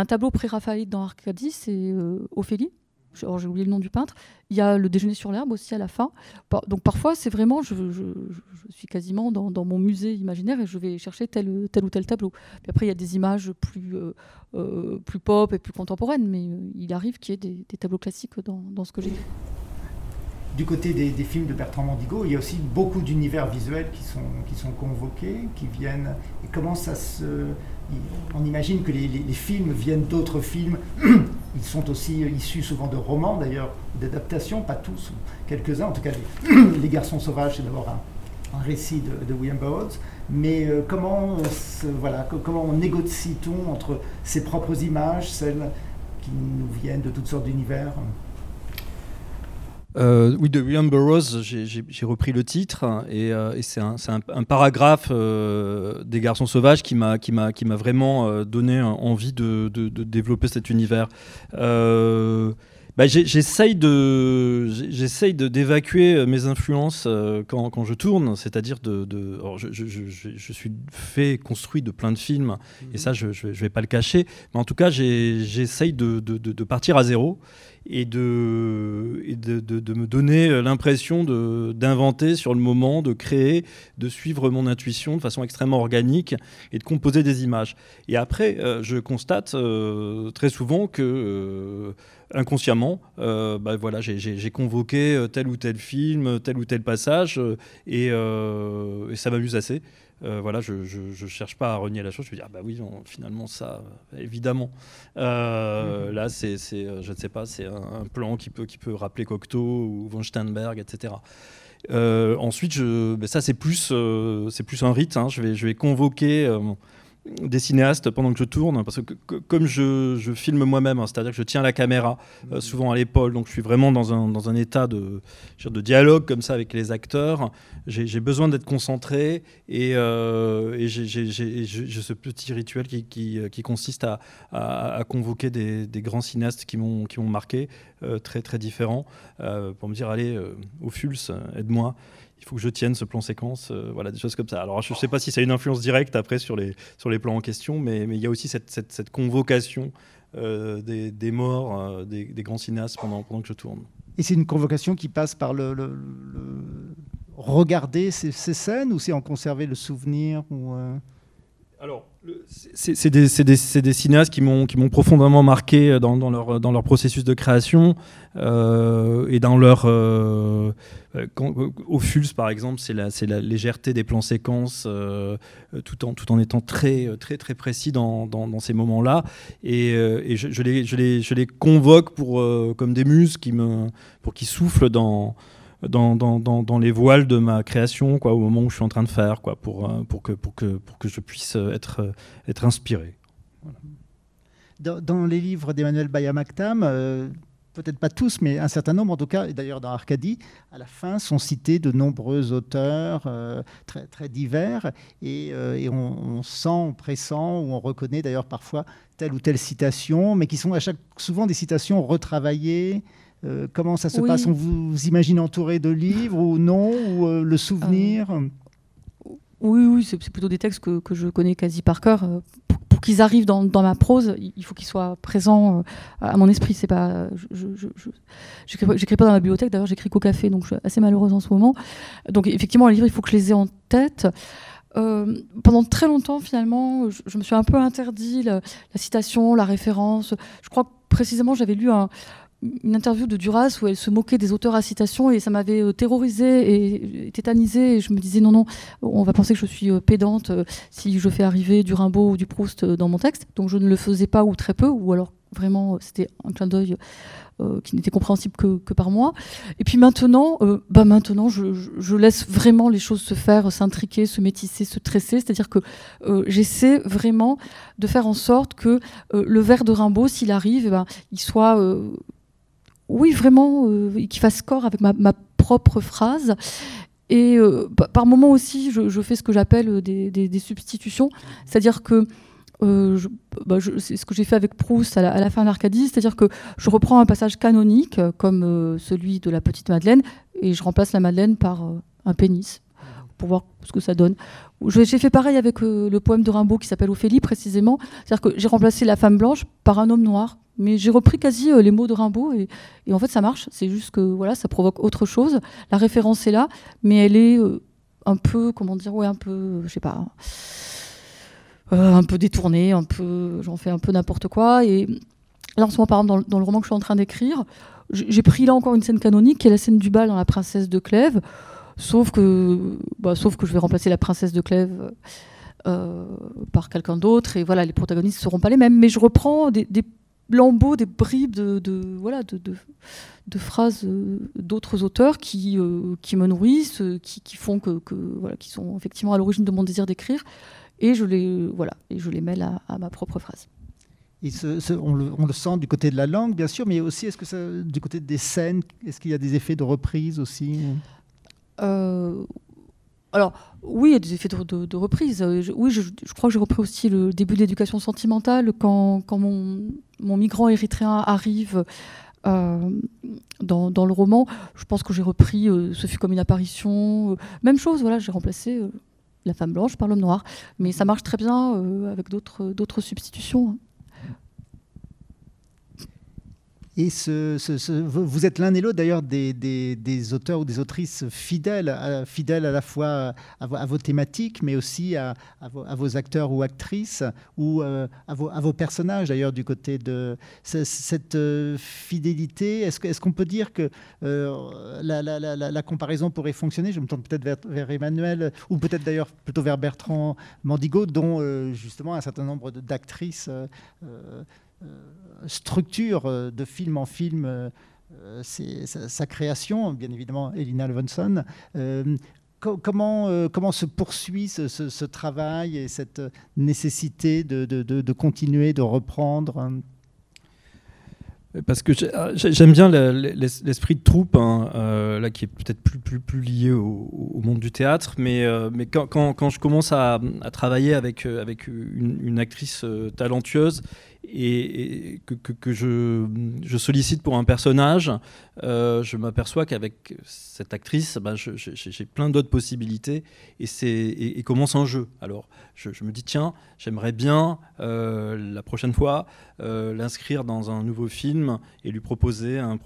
un tableau pré-raphaélite dans Arcadie, c'est euh, Ophélie j'ai oublié le nom du peintre. Il y a le déjeuner sur l'herbe aussi à la fin. Donc parfois, c'est vraiment, je, suis quasiment dans, mon musée imaginaire et je vais chercher tel, ou tel tableau. Puis après, il y a des images plus, euh, plus pop et plus contemporaines, mais il arrive qu'il y ait des, tableaux classiques dans, dans ce que j'ai du côté des, films de Bertrand Mandigo, il y a aussi beaucoup d'univers visuels qui sont, convoqués, qui viennent. Et comment ça se. On imagine que les, films viennent d'autres films. [clears throat] Ils sont aussi issus souvent de romans, d'ailleurs, d'adaptations, pas tous, quelques-uns. En tout cas, Les, [clears throat] Garçons Sauvages, c'est d'abord un, récit de, William Burroughs. Mais euh, comment, voilà, comment on négocie-t-on entre ses propres images, celles qui nous viennent de toutes sortes d'univers? Euh, oui, de William Burroughs, j'ai repris le titre et, euh, c'est un, paragraphe euh, des Garçons Sauvages qui m'a vraiment donné envie de, développer cet univers. Bah, j'essaye de j'essaye d'évacuer mes influences quand, je tourne, c'est-à-dire de, je, suis fait construit de plein de films. Et ça je, ne vais pas le cacher, mais en tout cas j'essaye de, partir à zéro et de, de, me donner euh, l'impression d'inventer sur le moment, de créer, de suivre mon intuition de façon extrêmement organique et de composer des images. Et après, euh, je constate euh, très souvent que inconsciemment, bah, voilà, j'ai convoqué tel ou tel film, tel ou tel passage, et, et ça m'amuse assez. Euh, voilà, je ne cherche pas à renier la chose. Je veux dire, ah bah oui, finalement, ça, évidemment. Euh, mhm. Là, c'est, je ne sais pas, c'est un, plan qui peut, qui peut rappeler Cocteau ou von Steinberg, etc. Euh, ensuite, je, bah, ça, c'est plus, c'est plus un rite. Hein. Je, vais, je vais convoquer des cinéastes pendant que je tourne, parce que, comme je, filme moi-même, hein, c'est-à-dire que je tiens la caméra euh, mhm. souvent à l'épaule, donc je suis vraiment dans un, dans un état de, de dialogue comme ça avec les acteurs, j'ai besoin d'être concentré et, euh, j'ai ce petit rituel qui, qui, consiste à, à, convoquer des, des, grands cinéastes qui m'ont marqué, euh, très très différents, pour me dire allez, au Fulse, aide-moi il faut que je tienne ce plan séquence, euh, voilà, des choses comme ça. Alors je ne sais pas si ça a une influence directe après sur les, sur les plans en question, mais, il y a aussi cette, cette, convocation euh, des, des, morts, euh, des, des, grands cinéastes pendant, pendant que je tourne. Et c'est une convocation qui passe par le, le, regarder ces, ces, scènes ou c'est en conserver le souvenir ou Alors, c'est des, cinéastes qui m'ont profondément marqué dans, leur, processus de création euh, et dans leur. Euh, au Fulse, par exemple, c'est la, légèreté des plans séquences euh, tout, en, étant très, très, très précis dans, ces moments-là. Et, je, les, convoque pour, comme des muses pour qui soufflent dans dans, les voiles de ma création quoi, au moment où je suis en train de faire, quoi, pour, euh, pour, que, pour, que, pour que je puisse euh, être, euh, être inspiré. Dans, les livres d'Emmanuel Bayamaktam, peut-être pas tous, mais un certain nombre en tout cas, et d'ailleurs dans Arcadie, à la fin sont cités de nombreux auteurs très, très divers, et, et on, on, sent, on pressent, ou on reconnaît d'ailleurs parfois telle ou telle citation, mais qui sont à chaque, souvent des citations retravaillées, euh, comment ça se passe? On vous imagine entouré de livres ou non Ou euh, le souvenir? euh, Oui, oui, c'est plutôt des textes que, je connais quasi par cœur. Pour, qu'ils arrivent dans, ma prose, il faut qu'ils soient présents à mon esprit. C'est pas, j'écris pas dans ma bibliothèque. D'ailleurs, j'écris qu'au café, donc je suis assez malheureuse en ce moment. Donc effectivement, les livres, il faut que je les ai en tête. pendant très longtemps, finalement, je, me suis un peu interdit la, la, citation, la référence. Je crois que précisément, j'avais lu un, une interview de Duras où elle se moquait des auteurs à citation et ça m'avait euh, terrorisée et tétanisée. Et je me disais non, non, on va penser que je suis euh, pédante euh, si je fais arriver du Rimbaud ou du Proust dans mon texte. Donc je ne le faisais pas ou très peu, ou alors vraiment c'était un clin d'œil qui n'était compréhensible que, par moi. Et puis maintenant, bah maintenant je, je, laisse vraiment les choses se faire, s'intriquer, se métisser, se tresser. C'est-à-dire que j'essaie vraiment de faire en sorte que le vers de Rimbaud, s'il arrive, eh ben, il soit oui, vraiment, euh, qui fasse corps avec ma, propre phrase. Et euh, par moment aussi, je, fais ce que j'appelle euh, des, substitutions. C'est-à-dire que bah, c'est ce que j'ai fait avec Proust à la, fin d'Arcadie, c'est-à-dire que je reprends un passage canonique comme celui de la petite Madeleine et je remplace la Madeleine par un pénis pour voir ce que ça donne. J'ai fait pareil avec le poème de Rimbaud qui s'appelle Ophélie précisément, c'est-à-dire que j'ai remplacé la femme blanche par un homme noir mais j'ai repris quasi euh, les mots de Rimbaud et, en fait ça marche. C'est juste que voilà, ça provoque autre chose. La référence est là, mais elle est euh, un peu, comment dire, ouais, un peu, je sais pas, euh, un peu détournée, un peu, j'en fais un peu n'importe quoi. Et là en ce moment, par exemple, dans, le roman que je suis en train d'écrire, j'ai pris là encore une scène canonique qui est la scène du bal dans La Princesse de Clèves, sauf que, bah, sauf que je vais remplacer la Princesse de Clèves. par quelqu'un d'autre et voilà les protagonistes ne seront pas les mêmes mais je reprends des lambeaux, des bribes de, voilà, de, de, phrases euh, d'autres auteurs qui, euh, qui me nourrissent, euh, qui, qui font que, que, voilà, qui sont effectivement à l'origine de mon désir d'écrire, et je les voilà, et je les mêle à, ma propre phrase. Et on, le, on, le, sent du côté de la langue, bien sûr, mais aussi est-ce que ça, du côté des scènes, est-ce qu'il y a des effets de reprise aussi alors, oui, il y a des effets de, reprise. Euh, oui, je, crois que j'ai repris aussi le début de l'éducation sentimentale quand, mon, migrant érythréen arrive euh, dans, le roman. Je pense que j'ai repris euh, Ce fut comme une apparition. même chose, voilà, j'ai remplacé la femme blanche par l'homme noir. Mais ça marche très bien avec d'autres substitutions. Hein. Et vous êtes l'un et l'autre d'ailleurs des, auteurs ou des autrices fidèles, fidèles à la fois à, vos thématiques, mais aussi à, vos, acteurs ou actrices, ou euh, à, vos, personnages d'ailleurs du côté de cette euh, fidélité. Est-ce qu'on peut dire que euh, la, comparaison pourrait fonctionner? Je me tourne peut-être vers, Emmanuel, ou peut-être d'ailleurs plutôt vers Bertrand Mandigo, dont justement un certain nombre d'actrices structure euh, de film en film euh, sa, création, bien évidemment, Elina Levinson. comment, comment se poursuit ce, travail et cette nécessité de, de, continuer, de reprendre parce que j'aime bien l'esprit de troupe, hein, là qui est peut-être plus, plus, plus lié au, monde du théâtre, mais, mais quand, quand, je commence à, travailler avec, avec une actrice talentueuse et, que, que, je, je, sollicite pour un personnage, euh, je m'aperçois qu'avec cette actrice, bah, j'ai plein d'autres possibilités et, et, et, commence un jeu. Alors, je, me dis, tiens, j'aimerais bien euh, la prochaine fois euh, l'inscrire dans un nouveau film et lui proposer un,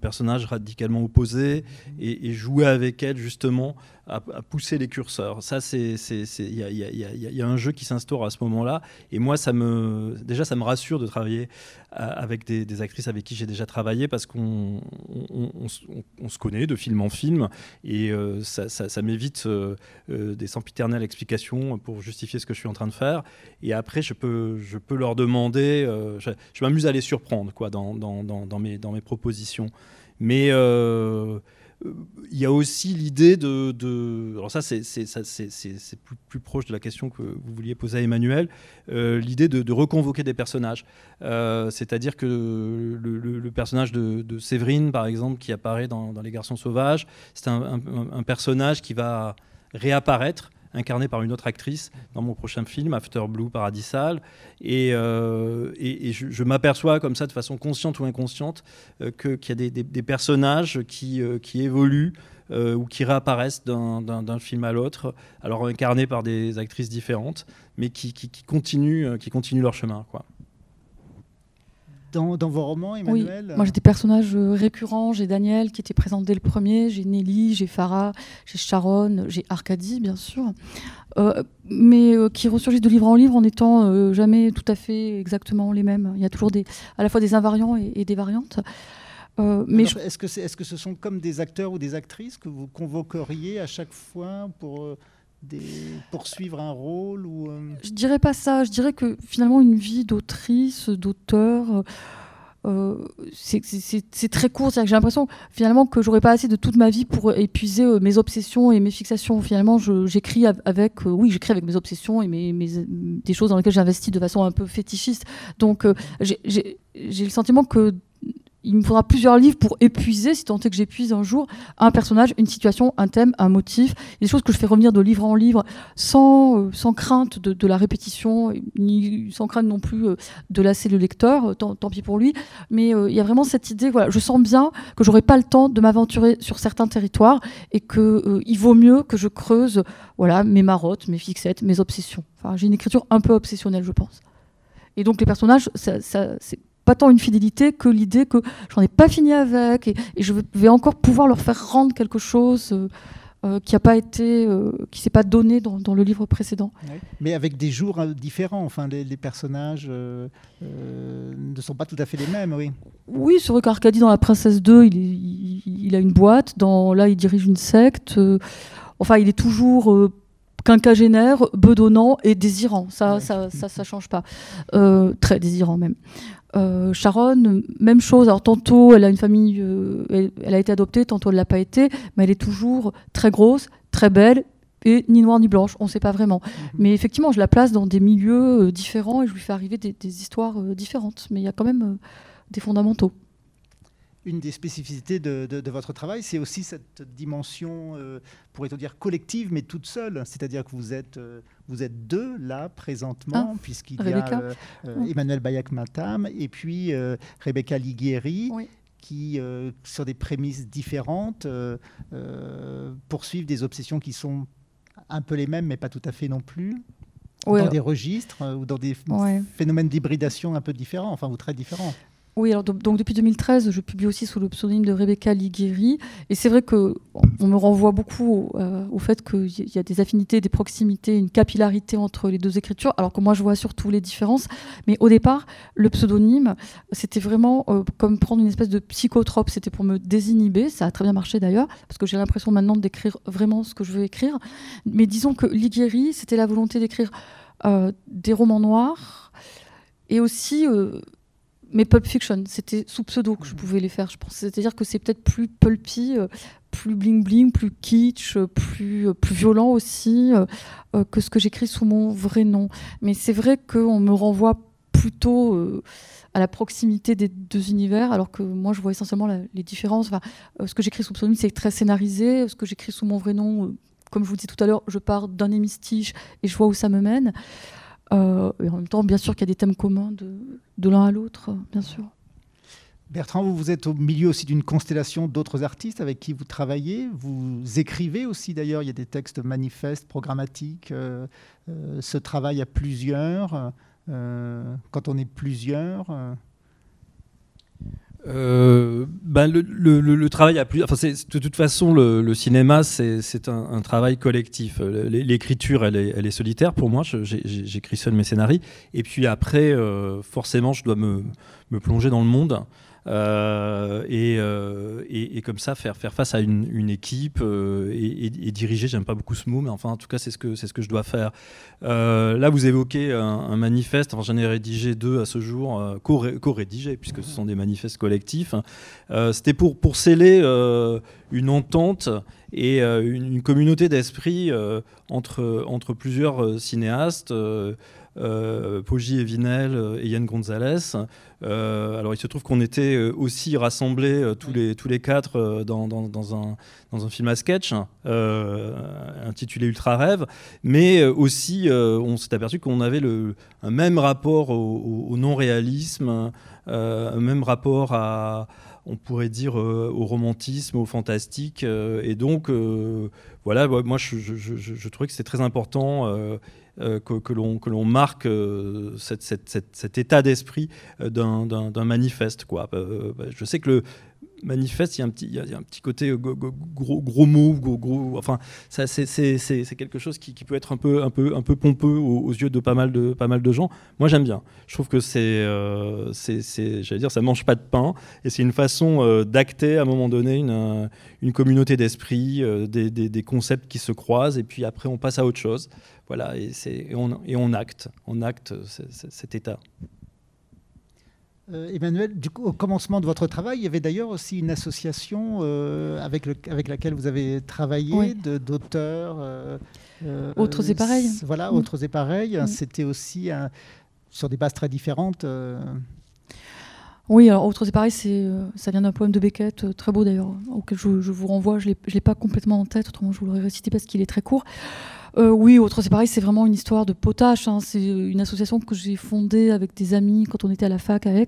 personnage radicalement opposé et, jouer avec elle justement à, pousser les curseurs. Ça, il y, y a, un jeu qui s'instaure à ce moment-là et moi, ça me, déjà, ça me rassure de travailler avec des, actrices avec qui j'ai déjà travaillé parce qu'on on, se connaît de film en film et euh, ça, m'évite euh, euh, des sempiternelles explications pour justifier ce que je suis en train de faire. Et après, je peux, je peux leur demander, je, m'amuse à les surprendre quoi, dans, dans, dans, mes, dans mes propositions. Mais il y a aussi l'idée de, Alors, ça, c'est plus, proche de la question que vous vouliez poser à Emmanuel. Euh, l'idée de, reconvoquer des personnages. Euh, c'est-à-dire que le, personnage de, Séverine, par exemple, qui apparaît dans, Les Garçons Sauvages, c'est un, personnage qui va réapparaître incarné par une autre actrice dans mon prochain film, After Blue Paradisal. Et, euh, et, je, m'aperçois comme ça, de façon consciente ou inconsciente, euh, qu'il y a des, personnages qui, euh, qui évoluent. ou qui réapparaissent d'un film à l'autre, alors incarnés par des actrices différentes, mais qui, qui, continuent, qui continuent leur chemin. Quoi. Dans, dans, vos romans, Emmanuel Oui, moi j'ai des personnages récurrents. J'ai Daniel qui était présent dès le premier, j'ai Nelly, j'ai Farah, j'ai Sharon, j'ai Arcadie, bien sûr. Euh, mais euh, qui ressurgissent de livre en livre en étant euh, jamais tout à fait exactement les mêmes. Il y a toujours des, à la fois des invariants et, et des variantes. mais est-ce que, est, -ce que ce sont comme des acteurs ou des actrices que vous convoqueriez à chaque fois pour poursuivre un rôle ou, Je dirais pas ça. Je dirais que finalement une vie d'autrice, d'auteur euh, c'est très court. J'ai l'impression finalement que j'aurais pas assez de toute ma vie pour épuiser euh, mes obsessions et mes fixations. Finalement, j'écris avec, euh, oui, j'écris avec mes obsessions et mes, des choses dans lesquelles j'investis de façon un peu fétichiste. Donc, j'ai le sentiment que il me faudra plusieurs livres pour épuiser, si tant est que j'épuise un jour, un personnage, une situation, un thème, un motif. des choses que je fais revenir de livre en livre sans, euh, sans crainte de, la répétition, ni sans crainte non plus euh, de lasser le lecteur, euh, tant, pis pour lui. Mais il y a vraiment cette idée, voilà, je sens bien que j'aurai pas le temps de m'aventurer sur certains territoires et qu'il vaut mieux que je creuse voilà, mes marottes, mes fixettes, mes obsessions. J'ai une écriture un peu obsessionnelle, je pense. Et donc les personnages, ça, ça c'est pas tant une fidélité que l'idée que j'en ai pas fini avec et, je vais encore pouvoir leur faire rendre quelque chose euh, euh, qui a pas été, euh, qui s'est pas donné dans, dans, le livre précédent. Mais avec des jours différents. Enfin, les, personnages ne sont pas tout à fait les mêmes, oui. Oui, c'est vrai qu'Arcadie dans La Princesse 2, il, il, a une boîte. Dans là, il dirige une secte. enfin, il est toujours quinquagénaire, bedonnant et désirant. Ça, ça, ça, ça, change pas. très désirant même. Euh, Sharon, même chose. Alors tantôt, elle a une famille, euh, elle, a été adoptée, tantôt elle l'a pas été, mais elle est toujours très grosse, très belle et ni noire ni blanche. On ne sait pas vraiment. Mhm. Mais effectivement, je la place dans des milieux euh, différents et je lui fais arriver des, des histoires différentes. Mais il y a quand même des fondamentaux une des spécificités de, votre travail, c'est aussi cette dimension, euh, pourrait-on dire, collective, mais toute seule. C'est-à-dire que vous êtes, euh, vous êtes deux là présentement, ah, puisqu'il y a euh, Emmanuel Bayak-Matam et puis Rebecca Liguieri. qui, sur des prémices différentes, poursuivent des obsessions qui sont un peu les mêmes, mais pas tout à fait non plus, dans des registres ou dans des phénomènes d'hybridation un peu différents, enfin, ou très différents. Oui, alors donc depuis 2013, je publie aussi sous le pseudonyme de Rebecca Ligueri. Et c'est vrai que on me renvoie beaucoup euh, au fait qu'il y a des affinités, des proximités, une capillarité entre les deux écritures, alors que moi je vois surtout les différences. Mais au départ, le pseudonyme, c'était vraiment euh, comme prendre une espèce de psychotrope. C'était pour me désinhiber. Ça a très bien marché d'ailleurs, parce que j'ai l'impression maintenant d'écrire vraiment ce que je veux écrire. Mais disons que Ligueri, c'était la volonté d'écrire euh, des romans noirs et aussi mais Pulp Fiction, c'était sous pseudo que je pouvais les faire, je pense. C'est-à-dire que c'est peut-être plus pulpy, euh, plus bling-bling, plus kitsch, euh, plus, euh, plus violent aussi que ce que j'écris sous mon vrai nom. Mais c'est vrai qu'on me renvoie plutôt à la proximité des deux univers, alors que moi, je vois essentiellement les différences. Enfin, ce que j'écris sous pseudo, c'est très scénarisé. Ce que j'écris sous mon vrai nom, comme je vous dis tout à l'heure, je pars d'un hémistiche et je vois où ça me mène. Euh, et en même temps, bien sûr qu'il y a des thèmes communs de, l'un à l'autre, bien sûr. Bertrand, vous, vous êtes au milieu aussi d'une constellation d'autres artistes avec qui vous travaillez. Vous écrivez aussi d'ailleurs, il y a des textes manifestes, programmatiques. Euh, euh, ce travail à plusieurs, quand on est plusieurs. Euh, ben le, le, le, travail a plus. Enfin, de toute façon, le, cinéma, c'est un, un, travail collectif. L'écriture, elle est, elle est, solitaire pour moi. J'écris seul mes scénarios. Et puis après, euh, forcément, je dois me, me, plonger dans le monde. Euh, euh, et, et, comme ça faire, faire face à une, une équipe euh, et, diriger. J'aime pas beaucoup ce mot, mais enfin en tout cas c'est ce que c'est ce que je dois faire. là vous évoquez un, manifeste. Enfin j'en ai rédigé deux à ce jour, co-rédigés puisque ce sont des manifestes collectifs. C'était pour pour sceller une entente et une, communauté d'esprit entre entre plusieurs cinéastes. Euh, Poggi et Vinel euh, et Yann Gonzalez. Euh, alors il se trouve qu'on était aussi rassemblés tous, les, tous les quatre dans, dans, un, dans un film à sketch intitulé Ultra Rêve, mais aussi on s'est aperçu qu'on avait le, un même rapport au, non-réalisme, un même rapport à on pourrait dire au romantisme, au fantastique. et donc, voilà, moi, je, je, je, trouvais que c'était très important que, que l'on marque cette, cet état d'esprit d'un manifeste. Quoi. je sais que le, manifeste, il y a un petit, il y a un petit côté euh, gros, gros mot, gros, gros, enfin, ça, c'est, quelque chose qui, peut être un peu, un peu, un peu pompeux aux, yeux de pas mal de, pas mal de gens. Moi, j'aime bien. Je trouve que c'est, euh, c'est, j'allais dire, ça mange pas de pain, et c'est une façon euh, d'acter à un moment donné une, une communauté d'esprit, des, des, concepts qui se croisent, et puis après on passe à autre chose. Voilà, et, c'est, on, et on acte, on acte cet état. Euh, Emmanuel, du coup, au commencement de votre travail, il y avait d'ailleurs aussi une association euh, avec, le, avec laquelle vous avez travaillé, d'auteurs. Euh, autres et pareils. Voilà, mm. autres et pareils. Mm. C'était aussi sur des bases très différentes. Oui, alors autres et pareils, ça vient d'un poème de Beckett, très beau d'ailleurs, auquel je, je, vous renvoie. Je ne l'ai pas complètement en tête, autrement je vous l'aurais récité parce qu'il est très court. Euh, oui, autre, c'est pareil, c'est vraiment une histoire de potache. Hein. C'est une association que j'ai fondée avec des amis quand on était à la fac à Aix.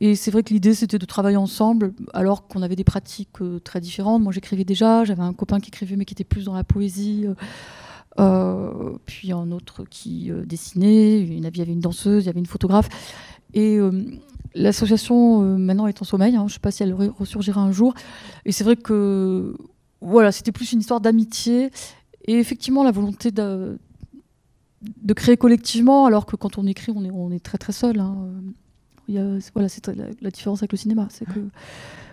Et c'est vrai que l'idée, c'était de travailler ensemble, alors qu'on avait des pratiques euh, très différentes. Moi, j'écrivais déjà, j'avais un copain qui écrivait, mais qui était plus dans la poésie. Euh, puis un autre qui dessinait. Il y avait une danseuse, il y avait une photographe. Et l'association, maintenant, est en sommeil. Hein. Je ne sais pas si elle ressurgira un jour. Et c'est vrai que voilà, c'était plus une histoire d'amitié et effectivement, la volonté de, de créer collectivement, alors que quand on écrit, on est, on est très très seul. Hein. Il y a, voilà, c'est la, différence avec le cinéma. C'est que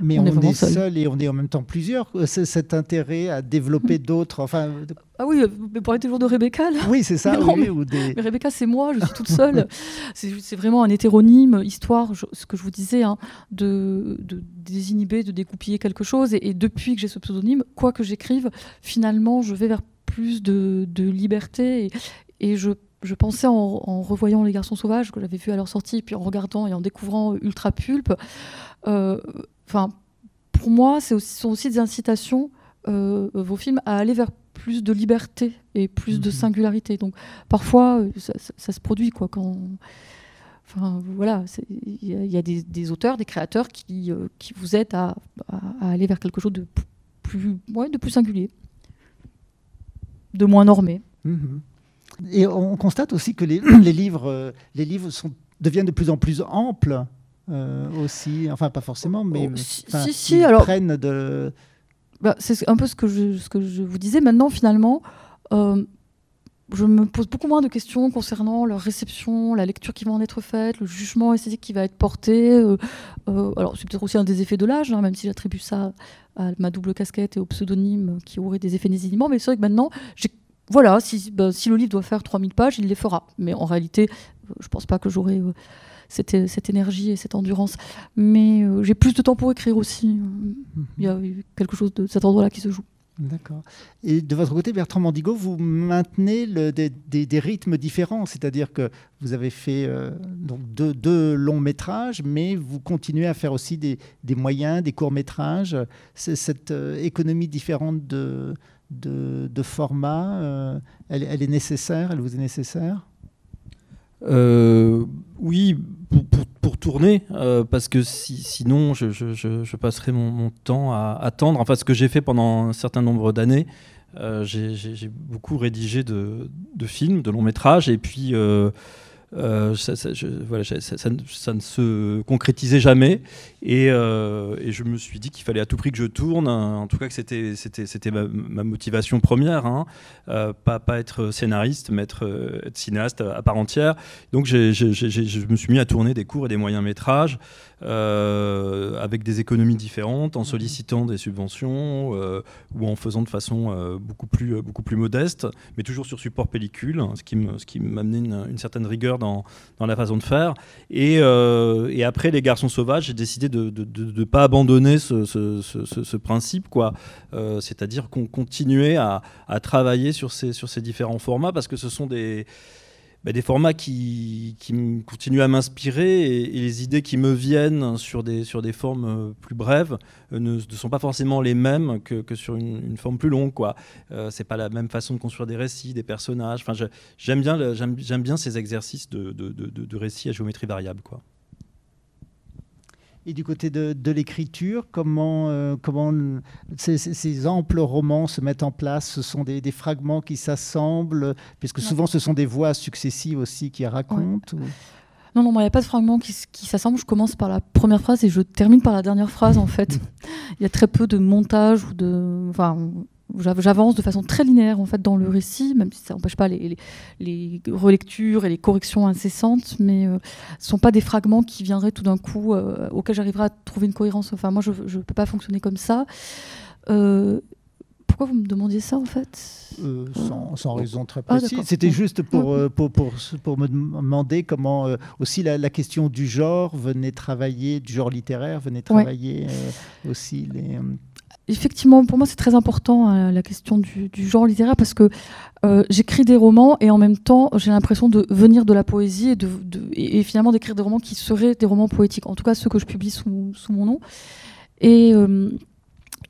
mais on, est, seul. et on est en même temps plusieurs. Euh, c'est cet intérêt à développer [laughs] d'autres. Enfin, ah oui, mais parler toujours de Rebecca. Là. Oui, c'est ça. [laughs] mais, ou des... mais, Rebecca, c'est moi. Je suis toute seule. [laughs] c'est vraiment un hétéronyme, histoire, ce que je vous disais, hein, de, de, désinhiber, de découpiller quelque chose. Et, et depuis que j'ai ce pseudonyme, quoi que j'écrive, finalement, je vais vers plus de, liberté. Et, je, pensais en, revoyant Les Garçons Sauvages, que j'avais vu à leur sortie, puis en regardant et en découvrant Ultra Pulp, euh, enfin, pour moi, ce sont aussi des incitations, euh, vos films, à aller vers plus de liberté et plus de mhm. singularité. Donc parfois, euh, ça, se produit quoi quand. Enfin voilà, il y, a des, auteurs, des créateurs qui, qui vous aident à, aller vers quelque chose de plus, ouais, de plus singulier de moins normé. Mhm. Et on constate aussi que [clears throat] les, livres, euh, les livres sont, deviennent de plus en plus amples euh, aussi. Enfin, pas forcément, mais oh, si, si, alors, prennent de. Bah, c'est un peu ce que, je, ce que je vous disais. Maintenant, finalement, euh, je me pose beaucoup moins de questions concernant leur réception, la lecture qui va en être faite, le jugement esthétique qui va être porté. alors, c'est peut-être aussi un des effets de l'âge, hein, même si j'attribue ça à ma double casquette et au pseudonyme qui aurait des effets désinhibants. Mais c'est vrai que maintenant, voilà, si, bah, si, le livre doit faire 3000 pages, il les fera. Mais en réalité, euh, je ne pense pas que j'aurai euh, cette, énergie et cette endurance. Mais euh, j'ai plus de temps pour écrire aussi. Il y a quelque chose de cet endroit-là qui se joue. D'accord. Et de votre côté, Bertrand Mandigo, vous maintenez des, rythmes différents, c'est-à-dire que vous avez fait euh, donc deux, longs métrages, mais vous continuez à faire aussi des, moyens, des courts métrages. Cette euh, économie différente de, de, format, euh, elle, elle, est nécessaire, elle vous est nécessaire? Oui, pour, tourner, euh, parce que sinon je, je, passerai mon, temps à attendre. Enfin, ce que j'ai fait pendant un certain nombre d'années, euh, j'ai beaucoup rédigé de, films, de longs métrages, et puis euh, euh, voilà, ça, ne se concrétisait jamais. Et, euh, et je me suis dit qu'il fallait à tout prix que je tourne. En tout cas, que c'était, c'était, ma, ma, motivation première. Hein. Euh, pas, pas être scénariste, mais être, être cinéaste à, part entière. Donc, je me suis mis à tourner des courts et des moyens métrages. avec des économies différentes, en sollicitant des subventions ou en faisant de façon beaucoup, plus, beaucoup plus modeste, mais toujours sur support pellicule, hein, ce qui, me, ce qui m'amenait une, une certaine rigueur dans, la façon de faire. Euh, et, après Les Garçons Sauvages, j'ai décidé de ne pas abandonner ce, principe, quoi. Euh, c'est-à-dire qu'on continuait à, travailler sur ces, différents formats parce que ce sont des des formats qui, continuent à m'inspirer et, les idées qui me viennent sur des, formes euh, plus brèves euh, ne, sont pas forcément les mêmes que, sur une, forme plus longue. Ce Euh, c'est pas la même façon de construire des récits, des personnages. Enfin, j'aime bien, j'aime bien ces exercices de, de, de, récits à géométrie variable. Quoi. Et du côté de, de l'écriture, comment, euh, comment ces, ces- ces amples romans se mettent en place? Ce sont des, des fragments qui s'assemblent, puisque souvent ce sont des voix successives aussi qui racontent ou- Non, non, il n'y a pas de fragment qui, qui s'assemble. Je commence par la première phrase et je termine par la dernière phrase, en fait. [laughs] Il y a très peu de montage ou de. Enfin, j'avance de façon très linéaire, en fait, dans le récit, même si ça n'empêche pas les, les- les relectures et les corrections incessantes, mais euh, ce ne sont pas des fragments qui viendraient tout d'un coup, euh, auxquels j'arriverai à trouver une cohérence. Enfin, moi, je ne peux pas fonctionner comme ça. Euh, pourquoi vous me demandiez ça, en fait? Euh, sans, sans raison très Ah, précise. C'était juste pour, euh, pour, pour, pour me demander comment euh, aussi la, la question du genre venait travailler, du genre littéraire venait travailler aussi les. Effectivement, pour moi, c'est très important euh, la question du, genre littéraire parce que euh, j'écris des romans et en même temps, j'ai l'impression de venir de la poésie et, finalement d'écrire des romans qui seraient des romans poétiques, en tout cas ceux que je publie sous, mon nom. Euh,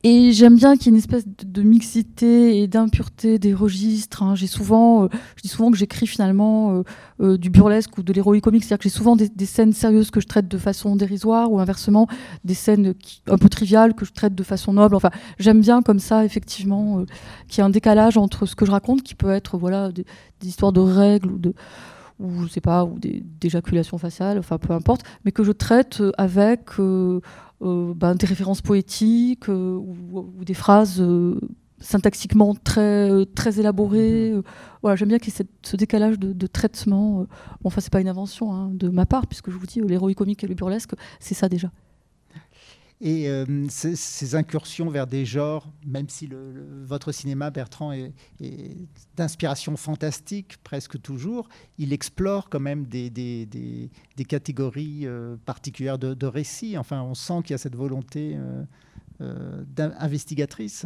et j'aime bien qu'il y ait une espèce de, mixité et d'impureté des registres. hein. J'ai souvent, euh, je dis souvent que j'écris finalement euh, euh, du burlesque ou de l'héroïque comique, c'est-à-dire que j'ai souvent des, scènes sérieuses que je traite de façon dérisoire ou inversement des scènes un peu triviales que je traite de façon noble. Enfin, j'aime bien comme ça, effectivement, qu'il y ait un décalage entre ce que je raconte, qui peut être voilà des, histoires de règles ou de ou je sais pas ou d'éjaculation faciale, enfin peu importe, mais que je traite avec euh, ben, des références poétiques euh, ou, ou des phrases euh, syntaxiquement très très élaborées. euh. voilà, j'aime bien qu'il y ait cette- ce décalage de, de traitement. Bon, enfin, c'est pas une invention hein, de ma part, puisque je vous dis, l'héroïque comique et le burlesque, c'est ça déjà. Et euh, ces, incursions vers des genres, même si votre cinéma, Bertrand, est, d'inspiration fantastique presque toujours, il explore quand même des, catégories euh, particulières de, récits. Enfin, on sent qu'il y a cette volonté euh, euh, investigatrice.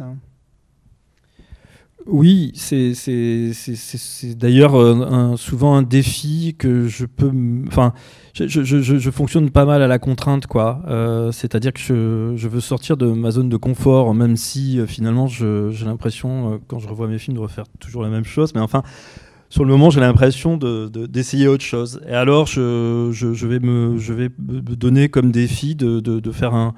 Oui, c'est d'ailleurs euh, souvent un défi que je peux. Enfin, je, je- je- je fonctionne pas mal à la contrainte, quoi. Euh, C'est-à-dire que je, je veux sortir de ma zone de confort, même si euh, finalement j'ai l'impression, euh, quand je revois mes films, de refaire toujours la même chose. Mais enfin, sur le moment, j'ai l'impression de- de- d'essayer autre chose. Et alors, je, vais, me, je vais me donner comme défi de, de- de faire un,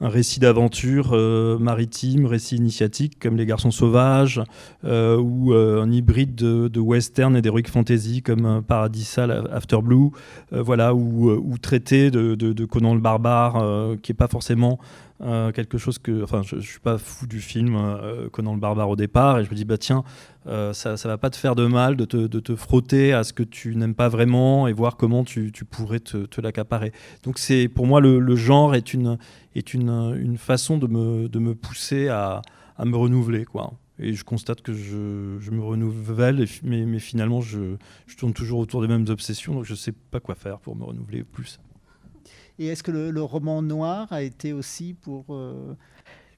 un récit d'aventure euh, maritime, récit initiatique comme Les Garçons Sauvages, euh, ou euh, un hybride de, western et d'heroic fantasy comme Paradisal After Blue, voilà, ou, traité de, de- Conan le Barbare, qui est pas forcément euh, quelque chose que. Enfin, je, je suis pas fou du film euh, Conan le Barbare au départ, et je me dis, bah tiens, euh, ça, ça va pas te faire de mal de te, de te frotter à ce que tu n'aimes pas vraiment et voir comment tu, tu pourrais te, l'accaparer. Donc, c'est pour moi, le, le genre est une, est une, une façon de me, de me pousser à, à me renouveler, quoi. Et je constate que je, je me renouvelle, mais, mais finalement, je, je tourne toujours autour des mêmes obsessions, donc je sais pas quoi faire pour me renouveler plus. Et est-ce que le, le roman noir a été aussi pour, euh,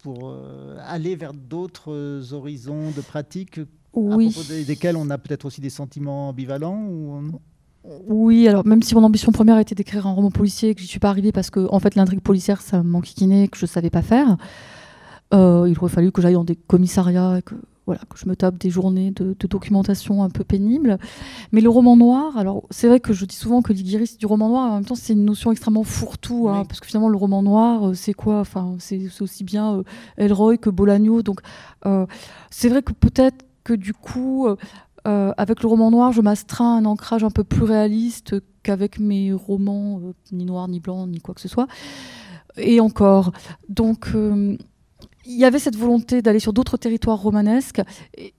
pour euh, aller vers d'autres euh, horizons de pratiques Oui. à propos des- desquels on a peut-être aussi des sentiments ambivalents ou... Oui, alors même si mon ambition première était d'écrire un roman policier et que j'y suis pas arrivée parce que en fait l'intrigue policière ça m'enquiquinait et que je savais pas faire, euh, il aurait fallu que j'aille dans des commissariats et que voilà que je me tape des journées de, de documentation un peu pénibles. Mais le roman noir, alors c'est vrai que je dis souvent que l'iguiris c'est du roman noir, en même temps c'est une notion extrêmement fourre-tout, hein, parce que finalement le roman noir euh, c'est quoi? Enfin c'est aussi bien euh, Elroy que Bolagno, donc euh, c'est vrai que peut-être que du coup avec le roman noir, je m'astreins à un ancrage un peu plus réaliste qu'avec mes romans, ni noir, ni blanc, ni quoi que ce soit. Et encore. Donc, il y avait cette volonté d'aller sur d'autres territoires romanesques,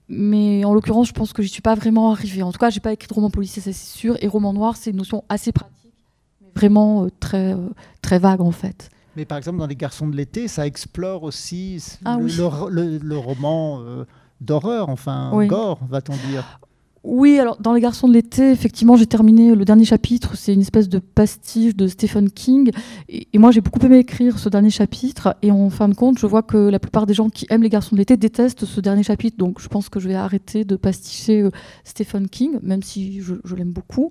mais en l'occurrence, je pense que j'y suis pas vraiment arrivée. En tout cas, j'ai pas écrit de roman policier, ça c'est sûr. Et roman noir, c'est une notion assez pratique, mais vraiment euh, très, euh, très vague en fait. Mais par exemple, dans Les Garçons de l'été, ça explore aussi Ah le, oui. le- le- le roman euh, d'horreur, enfin, Oui. gore, va-t-on dire. Oui, alors dans Les Garçons de l'été, effectivement, j'ai terminé le dernier chapitre. C'est une espèce de pastiche de Stephen King. Et, et moi, j'ai beaucoup aimé écrire ce dernier chapitre. Et en fin de compte, je vois que la plupart des gens qui aiment Les Garçons de l'été détestent ce dernier chapitre. Donc je pense que je vais arrêter de pasticher euh, Stephen King, même si je, je l'aime beaucoup.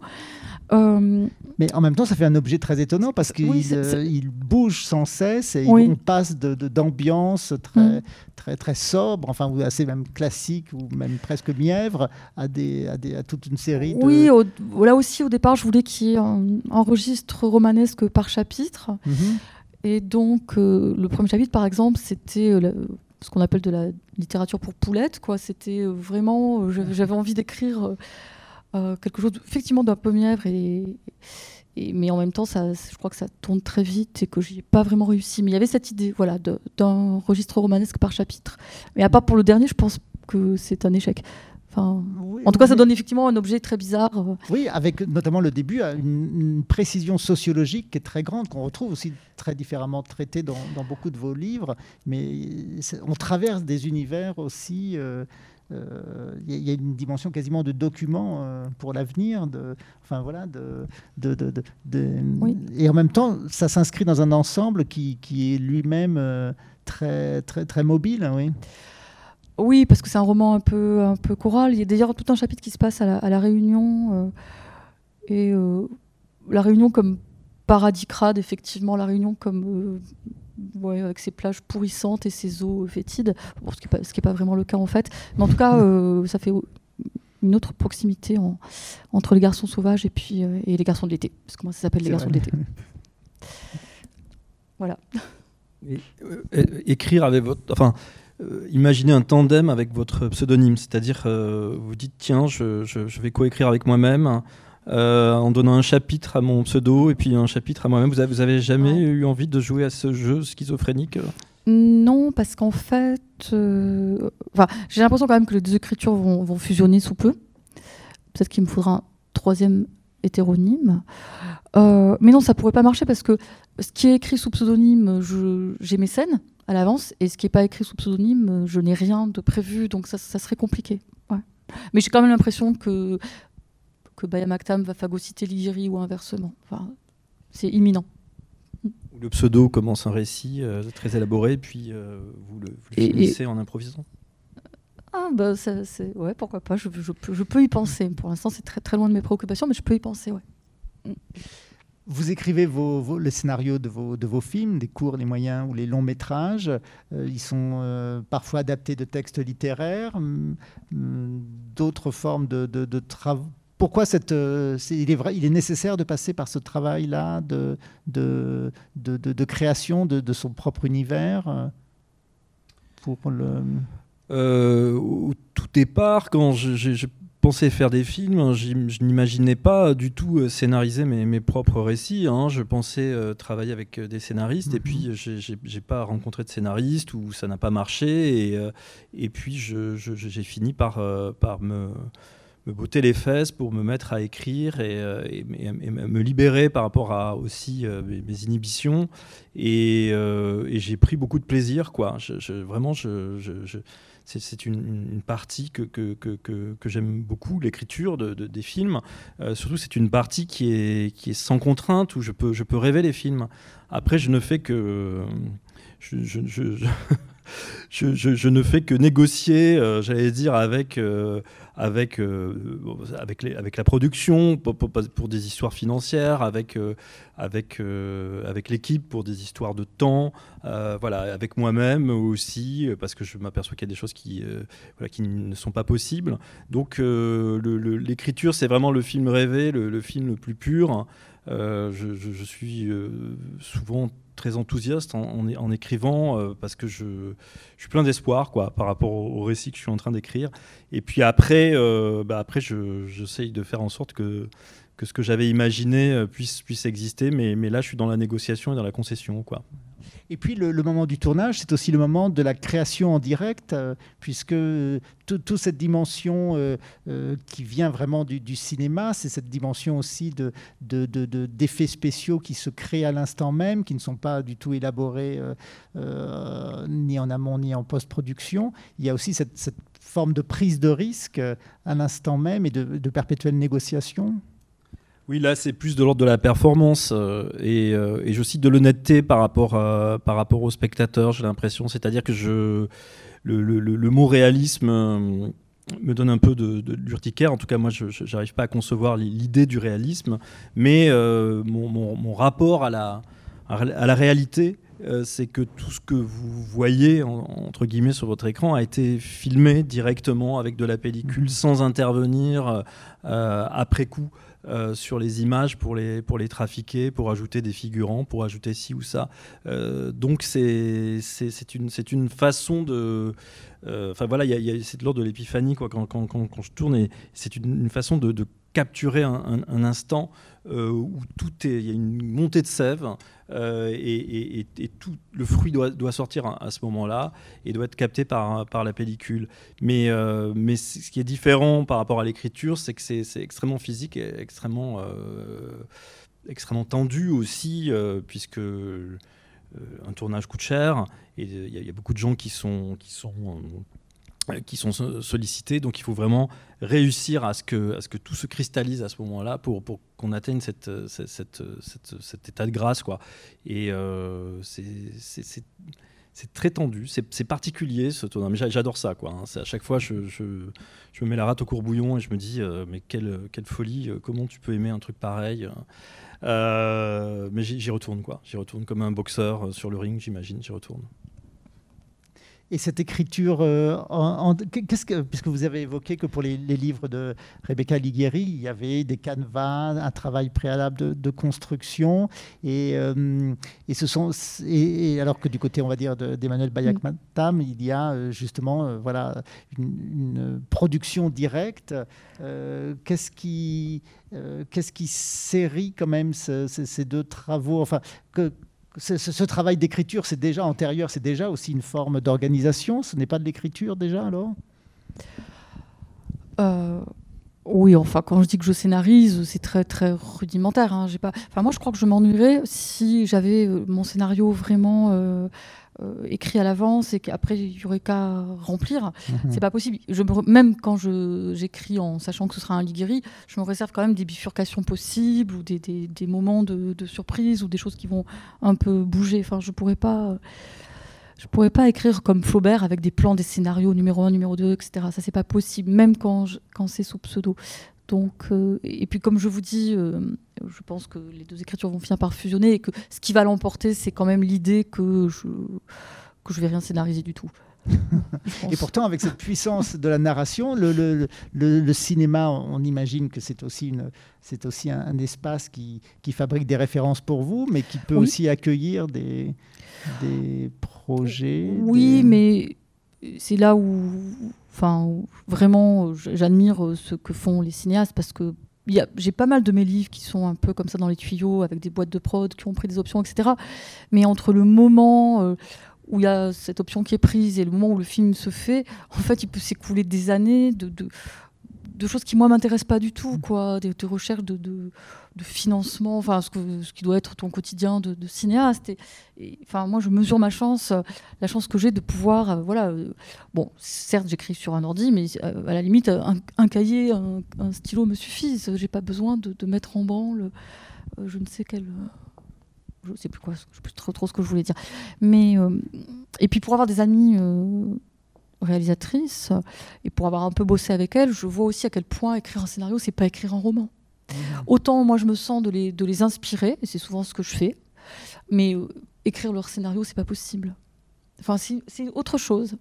Euh, Mais en même temps, ça fait un objet très étonnant parce qu'il Oui, euh, bouge sans cesse et Oui. on passe de- de- d'ambiance très, Mm. Très, très sobre, enfin, ou assez même classique ou même presque mièvre, à, des, à, des- à toute une série de. Oui, au- là aussi, au départ, je voulais qu'il y ait un, un registre romanesque par chapitre. Mhm. Et donc, euh, le premier chapitre, par exemple, c'était euh, ce qu'on appelle de la littérature pour poulettes. Quoi. C'était euh, vraiment, j'avais envie d'écrire quelque chose, effectivement, d'un peu mièvre. Et, et- mais en même temps, ça, je crois que ça tourne très vite et que j'y ai pas vraiment réussi. Mais il y avait cette idée, voilà, d'un registre romanesque par chapitre. Mais à part pour le dernier, je pense que c'est un échec. Enfin, en tout cas, ça donne effectivement un objet très bizarre. Oui, avec notamment le début, une, une précision sociologique qui est très grande, qu'on retrouve aussi très différemment traitée dans, dans beaucoup de vos livres. Mais on traverse des univers aussi. euh, Il y, a- il y a une dimension quasiment de document euh, pour l'avenir. De, enfin voilà, de, de, de- de- de- et en même temps, ça s'inscrit dans un ensemble qui, qui est lui-même euh, très, très, très mobile. hein, Oui. Oui, parce que c'est un roman un peu, un peu choral. Il y a d'ailleurs tout un chapitre qui se passe à la, à la Réunion. euh, et euh, la Réunion comme paradis crade, effectivement. La Réunion comme. euh, ouais, avec ses plages pourrissantes et ses eaux fétides. Bon, ce qui n'est pas, vraiment le cas en fait. Mais en tout cas, euh, ça fait une autre proximité en- entre les garçons sauvages et, puis, euh, et les garçons de l'été. Parce que moi, ça s'appelle les garçons vrai. de l'été? [laughs] Voilà. Et, euh, écrire avec votre. Enfin, euh, imaginez un tandem avec votre pseudonyme, c'est-à-dire euh, vous dites tiens, je, je- je vais coécrire avec moi-même. Euh, en donnant un chapitre à mon pseudo et puis un chapitre à moi-même. Vous vous avez jamais eu envie de jouer à ce jeu schizophrénique euh Non, parce qu'en fait, euh, enfin, j'ai l'impression quand même que les deux écritures vont, vont fusionner sous peu. Peut-être qu'il me faudra un troisième hétéronyme. Euh, mais non, ça pourrait pas marcher parce que ce qui est écrit sous pseudonyme, j'ai mes scènes à l'avance, et ce qui n'est pas écrit sous pseudonyme, je n'ai rien de prévu, donc ça, ça serait compliqué. Ouais. Mais j'ai quand même l'impression que, que Bayamaktam va phagocyter l'Igiri ou inversement. Enfin, c'est imminent. Le pseudo commence un récit euh, très élaboré, puis euh, vous le, vous le Et- et- finissez en improvisant. Ah bah ça, c'est ouais pourquoi pas je, je peux, je peux y penser pour l'instant c'est très très loin de mes préoccupations mais je peux y penser ouais Vous écrivez vos, vos- les scénarios de vos, de vos films, des courts, les moyens ou les longs métrages. Euh, ils sont euh, parfois adaptés de textes littéraires, hum, hum, d'autres formes de, de, de travaux. Pourquoi cette, euh, il, est vrai, il est nécessaire de passer par ce travail-là de, de, de, de- de création de, son propre univers euh, pour le... Euh, au tout départ, quand je pensais faire des films, hein, je n'imaginais pas du tout scénariser mes, mes propres récits. hein. Je pensais euh, travailler avec des scénaristes, et puis euh, j'ai- j'ai j'ai pas rencontré de scénariste ou ça n'a pas marché. Et, euh, et puis j'ai fini par, euh, par me, me botter les fesses pour me mettre à écrire et, euh, me libérer par rapport à aussi euh, mes, inhibitions. Et, euh, et j'ai pris beaucoup de plaisir, quoi. Vraiment, c'est, une, partie que, que, que, que- j'aime beaucoup, l'écriture de, de- des films. Surtout, c'est une partie qui est, qui est sans contrainte, où je peux, je peux rêver les films. Après, je ne fais que... je- ne fais que négocier, euh, j'allais dire, avec, euh, avec, euh, avec, la production pour, des histoires financières, avec, avec, avec l'équipe pour des histoires de temps, voilà, avec moi-même aussi, parce que je m'aperçois qu'il y a des choses qui, qui ne sont pas possibles. Donc l'écriture, c'est vraiment le film rêvé, le, film le plus pur. Je, suis souvent très enthousiaste en, en- écrivant euh, parce que je, je suis plein d'espoir quoi par rapport au, récit que je suis en train d'écrire. Et puis après euh, bah après je- j'essaye de faire en sorte que que ce que j'avais imaginé euh, puisse puisse exister mais, mais là je suis dans la négociation et dans la concession quoi Et puis le, moment du tournage, c'est aussi le moment de la création en direct, euh, puisque euh, tout- toute cette dimension qui vient vraiment du, cinéma, c'est cette dimension aussi de, de- de- de- d'effets spéciaux qui se créent à l'instant même, qui ne sont pas du tout élaborés ni en amont ni en post-production. Il y a aussi cette, forme de prise de risque à l'instant même et de perpétuelle négociation. Oui, là, c'est plus de l'ordre de la performance euh, et, euh, et aussi de l'honnêteté par rapport, à- par rapport au spectateur, j'ai l'impression. C'est-à-dire que je, le, mot réalisme euh, me donne un peu de, l'urticaire. En tout cas, moi, je n'arrive pas à concevoir l'idée du réalisme, mais euh, mon, rapport à la, à la réalité, c'est que tout ce que vous voyez, en- entre guillemets, sur votre écran a été filmé directement avec de la pellicule sans intervenir après coup. Euh, sur les images pour les, pour les trafiquer, pour ajouter des figurants, pour ajouter ci ou ça. Euh, donc c'est une, une façon de... euh, Enfin voilà, c'est de l'ordre de l'épiphanie quand, quand, quand, je tourne, et c'est une, façon de, capturer un, instant où tout il y a une montée de sève euh, et, tout le fruit doit, doit sortir à, ce moment-là et doit être capté par, par la pellicule. Mais, euh, mais ce qui est différent par rapport à l'écriture, c'est que c'est extrêmement physique et extrêmement, euh, extrêmement tendu aussi, euh, puisque euh, un tournage coûte cher et il y, y a beaucoup de gens qui sont, qui sont euh, qui sont so- sollicités. Donc il faut vraiment réussir à ce que, tout se cristallise à ce moment-là pour, qu'on atteigne euh, cette- cet état de grâce. Quoi. Et euh, c'est- très tendu, c'est particulier ce tournoi, mais j'a- j'adore ça. Quoi, hein. À chaque fois, je, me mets la rate au courbouillon et je me dis, euh, mais quelle, folie, euh, comment tu peux aimer un truc pareil Euh, Mais j'y retourne, quoi. J'y retourne comme un boxeur euh, sur le ring, j'imagine, j'y retourne. Et cette écriture, euh, en- en- qu'est-ce que, puisque vous avez évoqué que pour les, les livres de Rebecca Ligueri, il y avait des canevas, un travail préalable de, de construction, et, euh, et ce sont, et, et alors que du côté, on va dire, de- d'Emmanuel Bayak-Matam, il y a euh, justement, euh, voilà, une, une production directe. Qu'est-ce qui, qu'est-ce qui série quand même ce- ce- ces deux travaux, enfin que ce, travail d'écriture, c'est déjà antérieur, c'est déjà aussi une forme d'organisation. Ce n'est pas de l'écriture déjà alors? Euh, oui, enfin, quand je dis que je scénarise, c'est très très rudimentaire. hein. Pas. Enfin, moi, je crois que je m'ennuierais si j'avais euh, mon scénario vraiment euh, euh, écrit à l'avance et qu'après il y aurait qu'à remplir. Mhm. C'est pas possible. Je me Même quand je- j'écris en sachant que ce sera un Liguiri, je me réserve quand même des bifurcations possibles ou des, des- des moments de, de surprise ou des choses qui vont un peu bouger. Enfin, je pourrais pas. Je pourrais pas écrire comme Flaubert avec des plans, des scénarios numéro 1, numéro 2, etc. Ça, c'est pas possible, même quand, je- quand c'est sous pseudo. Donc, euh, et puis comme je vous dis, euh, je pense que les deux écritures vont finir par fusionner et que ce qui va l'emporter, c'est quand même l'idée que je que je vais rien scénariser du tout. [laughs] Et pourtant, avec cette puissance de la narration, le, le- le- le cinéma, on imagine que c'est aussi, une, c'est aussi un, un espace qui, qui fabrique des références pour vous, mais qui peut Oui. aussi accueillir des, des projets. Oui, des- mais c'est là où, enfin, vraiment, j'admire euh, ce que font les cinéastes parce que j'ai pas mal de mes livres qui sont un peu comme ça dans les tuyaux, avec des boîtes de prod qui ont pris des options, etc. Mais entre le moment euh, où il y a cette option qui est prise et le moment où le film se fait, en fait, il peut s'écouler des années de, de choses qui, moi, m'intéressent pas du tout, quoi. Des, des recherches de, de, de financement, enfin, ce, que, ce qui doit être ton quotidien de, de cinéaste. Et, et, enfin, moi, je mesure ma chance, euh, la chance que j'ai de pouvoir, euh, voilà. euh, bon, certes, j'écris sur un ordi, mais à la limite, un, un cahier, un, un stylo me suffisent. J'ai pas besoin de, mettre en branle, je ne sais quel. je sais plus quoi, je sais plus trop, trop ce que je voulais dire. Mais euh, et puis pour avoir des amis euh, réalisatrices euh, et pour avoir un peu bossé avec elles, je vois aussi à quel point écrire un scénario, c'est pas écrire un roman. Autant moi je me sens de les, de les inspirer, et c'est souvent ce que je fais, mais euh, écrire leur scénario, c'est pas possible. Enfin, c'est autre chose.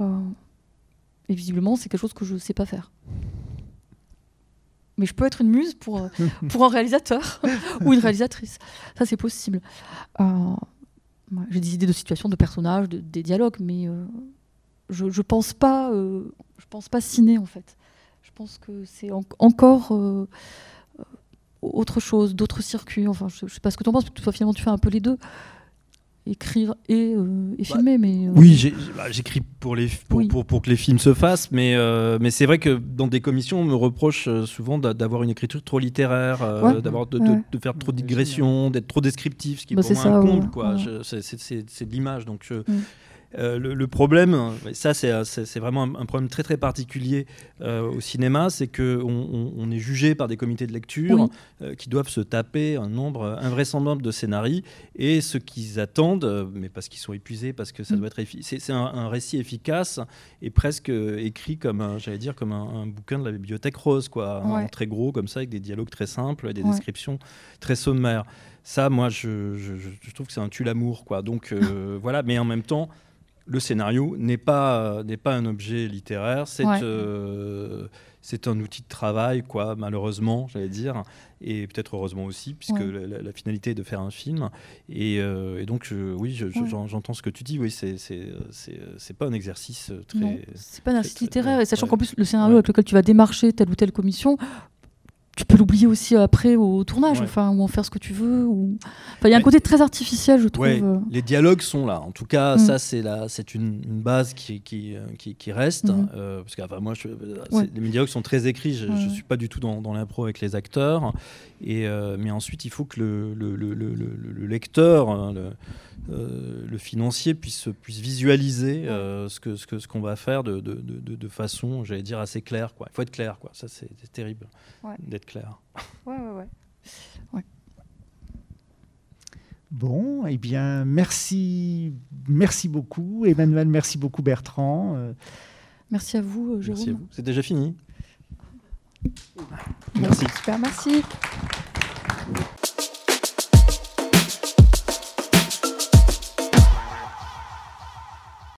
Euh, et visiblement, c'est quelque chose que je sais pas faire. Mais je peux être une muse pour, euh, [laughs] pour un réalisateur [laughs] ou une réalisatrice. Ça, c'est possible. Euh, J'ai des idées de situations, de personnages, de- des dialogues, mais euh, je, je pense pas, euh, je pense pas ciné en fait. Je pense que c'est en- encore euh, euh, autre chose, d'autres circuits. Enfin, je, je sais pas ce que tu en penses, parce que toi finalement tu fais un peu les deux, écrire et, euh, et filmer, mais euh, Oui, bah, j'écris pour, les, pour, Oui. pour, pour que les films se fassent, mais, euh, mais c'est vrai que dans des commissions, on me reproche souvent d'a- d'avoir une écriture trop littéraire, euh, Ouais. d'avoir de, Ouais. de- de faire trop de digressions, d'être trop descriptif, ce qui Bah, pour c'est moi ça, un comble. ouais. quoi. Ouais. Je- c'est- c'est- C'est c'est de l'image. Donc je- Mm. Euh, le, le problème, ça c'est euh, vraiment un, un problème très très particulier euh, au cinéma, c'est qu'on on, on est jugé par des comités de lecture Oui. euh, qui doivent se taper un nombre invraisemblable de scénarios et ce qu'ils attendent, mais parce qu'ils sont épuisés, parce que ça Mm. doit être c'est un, un récit efficace et presque écrit comme un, j'allais dire comme un, un bouquin de la bibliothèque rose quoi, très gros comme ça avec des dialogues très simples, et des Ouais. descriptions très sommaires. Ça, moi, je, je- je- je trouve que c'est un tue l'amour quoi. Donc [laughs] voilà, mais en même temps. Le scénario n'est pas, n'est pas un objet littéraire, c'est Ouais. euh, c'est un outil de travail, quoi, malheureusement, j'allais dire, et peut-être heureusement aussi, puisque Ouais. la, la finalité est de faire un film. Et, euh, et donc, je- oui, je- je- Ouais. j'entends ce que tu dis. Oui, c'est pas un exercice très. C'est pas un très- littéraire, et sachant qu'en plus, le scénario avec lequel tu vas démarcher telle ou telle commission, tu peux l'oublier aussi après au tournage, Ouais. enfin, ou en faire ce que tu veux. Ou... Enfin, il y a un côté très artificiel, je trouve. Ouais, euh. les dialogues sont là. En tout cas, Mm. ça, c'est la- c'est une, une base qui, qui, euh, qui, qui reste. Mhm. euh, parce que enfin, moi, je, c'est- Ouais. les dialogues sont très écrits. Je ne suis pas du tout dans, dans l'impro avec les acteurs. Et, euh, mais ensuite, il faut que le, le, le- le- le- le lecteur, hein, le, euh, financier, puisse, puisse visualiser ce qu'on ce que, ce qu'on va faire de, de, de, de façon, j'allais dire, assez claire. quoi. Il faut être clair. Quoi. Ça, c'est terrible d'être clair. Ouais, ouais, ouais. Ouais. Bon, eh bien, merci, merci beaucoup, Emmanuel, merci beaucoup, Bertrand. Euh, Merci à vous, euh, Jérôme. Merci à vous. C'est déjà fini. Merci. Super, merci.